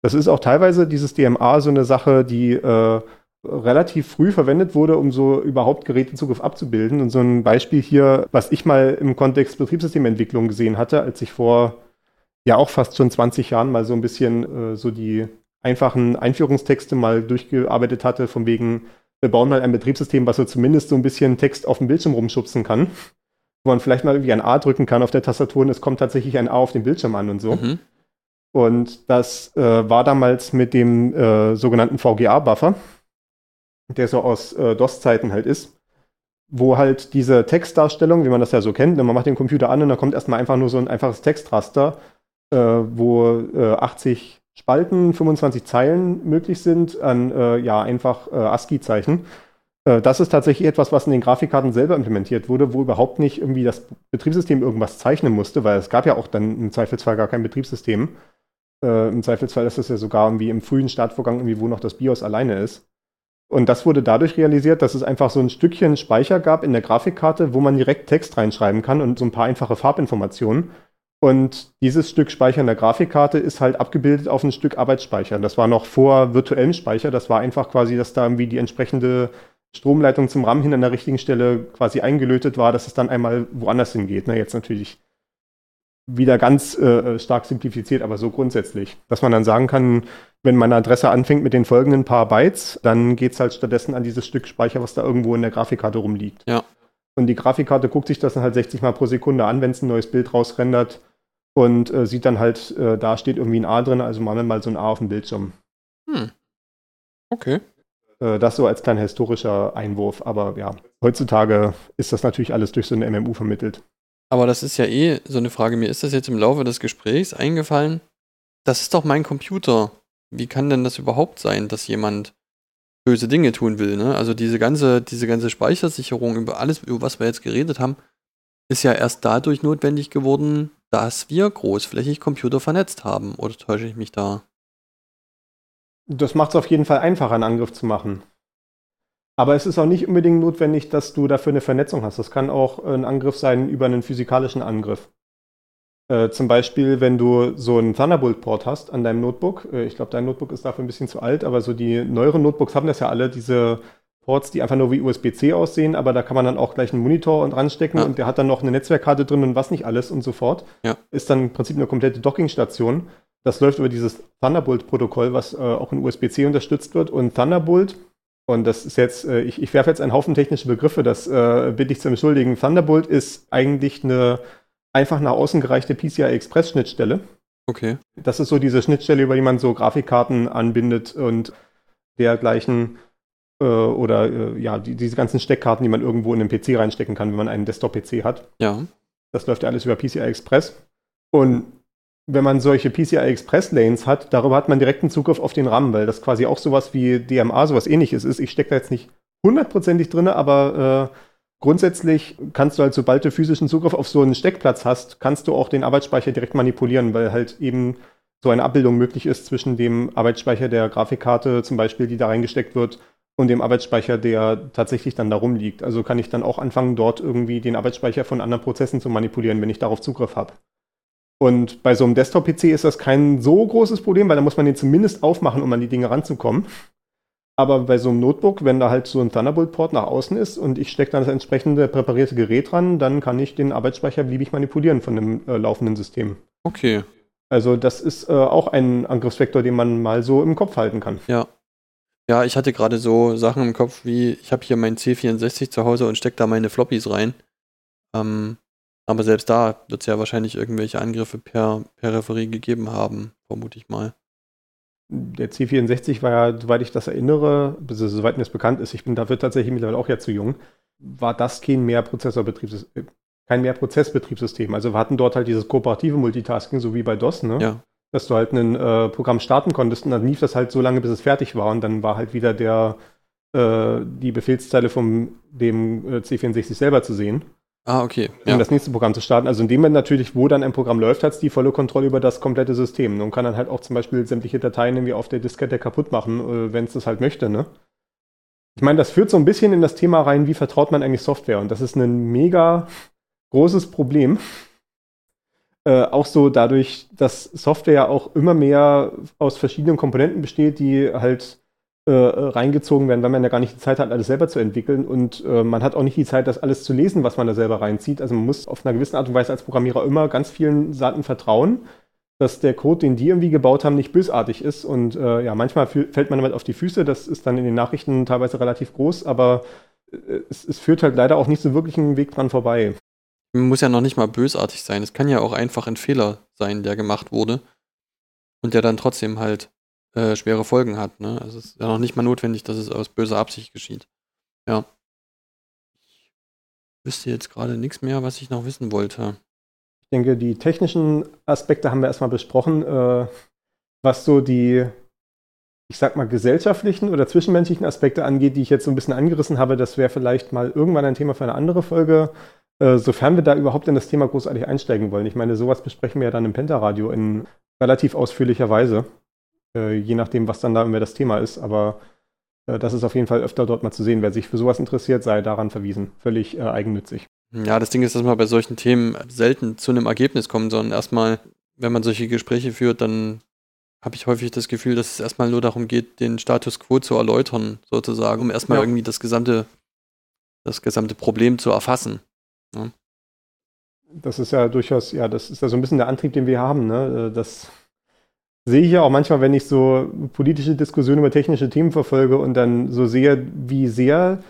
Das ist auch teilweise dieses DMA so eine Sache, die äh, relativ früh verwendet wurde, um so überhaupt Gerätezugriff abzubilden. Und so ein Beispiel hier, was ich mal im Kontext Betriebssystementwicklung gesehen hatte, als ich vor ja auch fast schon 20 Jahren mal so ein bisschen äh, so die einfachen Einführungstexte mal durchgearbeitet hatte, von wegen, wir bauen mal ein Betriebssystem, was so zumindest so ein bisschen Text auf dem Bildschirm rumschubsen kann wo man vielleicht mal irgendwie ein A drücken kann auf der Tastatur und es kommt tatsächlich ein A auf dem Bildschirm an und so. Mhm. Und das äh, war damals mit dem äh, sogenannten VGA-Buffer, der so aus äh, DOS-Zeiten halt ist, wo halt diese Textdarstellung, wie man das ja so kennt, ne, man macht den Computer an und da kommt erstmal einfach nur so ein einfaches Textraster, äh, wo 80 äh, Spalten, 25 Zeilen möglich sind an äh, ja einfach ASCII-Zeichen. Äh, das ist tatsächlich etwas, was in den Grafikkarten selber implementiert wurde, wo überhaupt nicht irgendwie das Betriebssystem irgendwas zeichnen musste, weil es gab ja auch dann im Zweifelsfall gar kein Betriebssystem. Äh, Im Zweifelsfall ist es ja sogar irgendwie im frühen Startvorgang irgendwie, wo noch das BIOS alleine ist. Und das wurde dadurch realisiert, dass es einfach so ein Stückchen Speicher gab in der Grafikkarte, wo man direkt Text reinschreiben kann und so ein paar einfache Farbinformationen. Und dieses Stück Speicher in der Grafikkarte ist halt abgebildet auf ein Stück Arbeitsspeicher. Das war noch vor virtuellem Speicher. Das war einfach quasi, dass da irgendwie die entsprechende Stromleitung zum RAM hin an der richtigen Stelle quasi eingelötet war, dass es dann einmal woanders hingeht. Ne? Jetzt natürlich wieder ganz äh, stark simplifiziert, aber so grundsätzlich. Dass man dann sagen kann, wenn meine Adresse anfängt mit den folgenden paar Bytes, dann geht es halt stattdessen an dieses Stück Speicher, was da irgendwo in der Grafikkarte rumliegt. Ja. Und die Grafikkarte guckt sich das dann halt 60 Mal pro Sekunde an, wenn es ein neues Bild rausrendert und äh, sieht dann halt, äh, da steht irgendwie ein A drin, also machen wir mal so ein A auf dem Bildschirm. Hm. Okay. Äh, das so als kleiner historischer Einwurf, aber ja, heutzutage ist das natürlich alles durch so eine MMU vermittelt. Aber das ist ja eh so eine Frage. Mir ist das jetzt im Laufe des Gesprächs eingefallen. Das ist doch mein Computer. Wie kann denn das überhaupt sein, dass jemand böse Dinge tun will? Ne? Also diese ganze, diese ganze Speichersicherung über alles, über was wir jetzt geredet haben, ist ja erst dadurch notwendig geworden, dass wir großflächig Computer vernetzt haben. Oder täusche ich mich da? Das macht es auf jeden Fall einfacher, einen Angriff zu machen. Aber es ist auch nicht unbedingt notwendig, dass du dafür eine Vernetzung hast. Das kann auch ein Angriff sein über einen physikalischen Angriff. Äh, zum Beispiel, wenn du so einen Thunderbolt-Port hast an deinem Notebook. Äh, ich glaube, dein Notebook ist dafür ein bisschen zu alt, aber so die neueren Notebooks haben das ja alle, diese Ports, die einfach nur wie USB-C aussehen, aber da kann man dann auch gleich einen Monitor und ranstecken ja. und der hat dann noch eine Netzwerkkarte drin und was nicht alles und so fort. Ja. Ist dann im Prinzip eine komplette Dockingstation. Das läuft über dieses Thunderbolt-Protokoll, was äh, auch in USB-C unterstützt wird. Und Thunderbolt, und das ist jetzt, äh, ich, ich werfe jetzt einen Haufen technische Begriffe, das äh, bitte ich zu entschuldigen. Thunderbolt ist eigentlich eine einfach nach außen gereichte PCI-Express-Schnittstelle. Okay. Das ist so diese Schnittstelle, über die man so Grafikkarten anbindet und dergleichen oder äh, ja, die, diese ganzen Steckkarten, die man irgendwo in den PC reinstecken kann, wenn man einen Desktop-PC hat. Ja. Das läuft ja alles über PCI Express. Und wenn man solche PCI Express Lanes hat, darüber hat man direkten Zugriff auf den RAM, weil das quasi auch sowas wie DMA, sowas ähnliches ist. Ich stecke da jetzt nicht hundertprozentig drin, aber äh, grundsätzlich kannst du halt, sobald du physischen Zugriff auf so einen Steckplatz hast, kannst du auch den Arbeitsspeicher direkt manipulieren, weil halt eben so eine Abbildung möglich ist zwischen dem Arbeitsspeicher der Grafikkarte zum Beispiel, die da reingesteckt wird, und dem Arbeitsspeicher, der tatsächlich dann da rumliegt. Also kann ich dann auch anfangen, dort irgendwie den Arbeitsspeicher von anderen Prozessen zu manipulieren, wenn ich darauf Zugriff habe. Und bei so einem Desktop-PC ist das kein so großes Problem, weil da muss man den zumindest aufmachen, um an die Dinge ranzukommen. Aber bei so einem Notebook, wenn da halt so ein Thunderbolt-Port nach außen ist und ich stecke dann das entsprechende präparierte Gerät dran, dann kann ich den Arbeitsspeicher beliebig manipulieren von dem äh, laufenden System. Okay. Also das ist äh, auch ein Angriffsvektor, den man mal so im Kopf halten kann. Ja, ja, ich hatte gerade so Sachen im Kopf wie, ich habe hier meinen C64 zu Hause und stecke da meine Floppies rein. Ähm, aber selbst da wird es ja wahrscheinlich irgendwelche Angriffe per Peripherie gegeben haben, vermute ich mal. Der C64 war ja, soweit ich das erinnere, soweit mir das bekannt ist, ich bin dafür tatsächlich mittlerweile auch ja zu jung, war das kein Mehrprozessorbetriebssystem, kein Mehrprozessbetriebssystem. Also wir hatten dort halt dieses kooperative Multitasking, so wie bei DOS, ne? Ja dass du halt ein äh, Programm starten konntest und dann lief das halt so lange, bis es fertig war und dann war halt wieder der, äh, die Befehlszeile von dem äh, C64 selber zu sehen. Ah, okay. Um ja. das nächste Programm zu starten. Also in dem Moment natürlich, wo dann ein Programm läuft, hat es die volle Kontrolle über das komplette System und kann dann halt auch zum Beispiel sämtliche Dateien irgendwie auf der Diskette kaputt machen, äh, wenn es das halt möchte, ne? Ich meine, das führt so ein bisschen in das Thema rein, wie vertraut man eigentlich Software und das ist ein mega großes Problem äh, auch so dadurch, dass Software auch immer mehr aus verschiedenen Komponenten besteht, die halt äh, reingezogen werden, weil man ja gar nicht die Zeit hat, alles selber zu entwickeln. Und äh, man hat auch nicht die Zeit, das alles zu lesen, was man da selber reinzieht. Also man muss auf einer gewissen Art und Weise als Programmierer immer ganz vielen Seiten vertrauen, dass der Code, den die irgendwie gebaut haben, nicht bösartig ist. Und äh, ja, manchmal fällt man damit auf die Füße, das ist dann in den Nachrichten teilweise relativ groß, aber äh, es, es führt halt leider auch nicht so wirklich einen Weg dran vorbei muss ja noch nicht mal bösartig sein. Es kann ja auch einfach ein Fehler sein, der gemacht wurde und der dann trotzdem halt äh, schwere Folgen hat. Ne? Also es ist ja noch nicht mal notwendig, dass es aus böser Absicht geschieht. Ja. Ich wüsste jetzt gerade nichts mehr, was ich noch wissen wollte. Ich denke, die technischen Aspekte haben wir erstmal besprochen. Äh, was so die, ich sag mal, gesellschaftlichen oder zwischenmenschlichen Aspekte angeht, die ich jetzt so ein bisschen angerissen habe, das wäre vielleicht mal irgendwann ein Thema für eine andere Folge. Äh, sofern wir da überhaupt in das Thema großartig einsteigen wollen. Ich meine, sowas besprechen wir ja dann im Pentaradio in relativ ausführlicher Weise, äh, je nachdem, was dann da immer das Thema ist. Aber äh, das ist auf jeden Fall öfter dort mal zu sehen. Wer sich für sowas interessiert, sei daran verwiesen. Völlig äh, eigennützig. Ja, das Ding ist, dass man bei solchen Themen selten zu einem Ergebnis kommt, sondern erstmal, wenn man solche Gespräche führt, dann habe ich häufig das Gefühl, dass es erstmal nur darum geht, den Status quo zu erläutern, sozusagen, um erstmal ja. irgendwie das gesamte, das gesamte Problem zu erfassen. Ja. Das ist ja durchaus, ja, das ist ja so ein bisschen der Antrieb, den wir haben. Ne? Äh, das sehe ich ja auch manchmal, wenn ich so politische Diskussionen über technische Themen verfolge und dann so sehe, wie sehr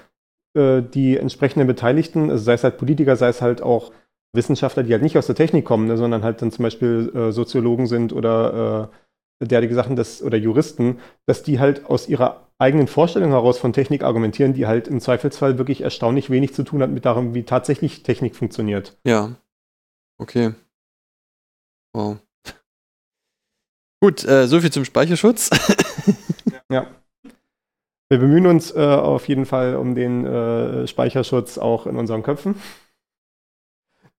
äh, die entsprechenden Beteiligten, also sei es halt Politiker, sei es halt auch Wissenschaftler, die halt nicht aus der Technik kommen, ne, sondern halt dann zum Beispiel äh, Soziologen sind oder äh, derartige Sachen das, oder Juristen, dass die halt aus ihrer eigenen Vorstellung heraus von Technik argumentieren, die halt im Zweifelsfall wirklich erstaunlich wenig zu tun hat mit darum, wie tatsächlich Technik funktioniert. Ja. Okay. Wow. Gut, äh, soviel zum Speicherschutz. ja. Wir bemühen uns äh, auf jeden Fall um den äh, Speicherschutz auch in unseren Köpfen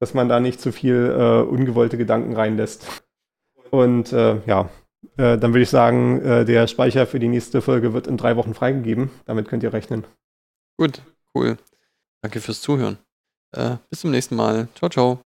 dass man da nicht zu viel äh, ungewollte Gedanken reinlässt. Und äh, ja, äh, dann würde ich sagen, äh, der Speicher für die nächste Folge wird in drei Wochen freigegeben. Damit könnt ihr rechnen. Gut, cool. Danke fürs Zuhören. Äh, bis zum nächsten Mal. Ciao, ciao.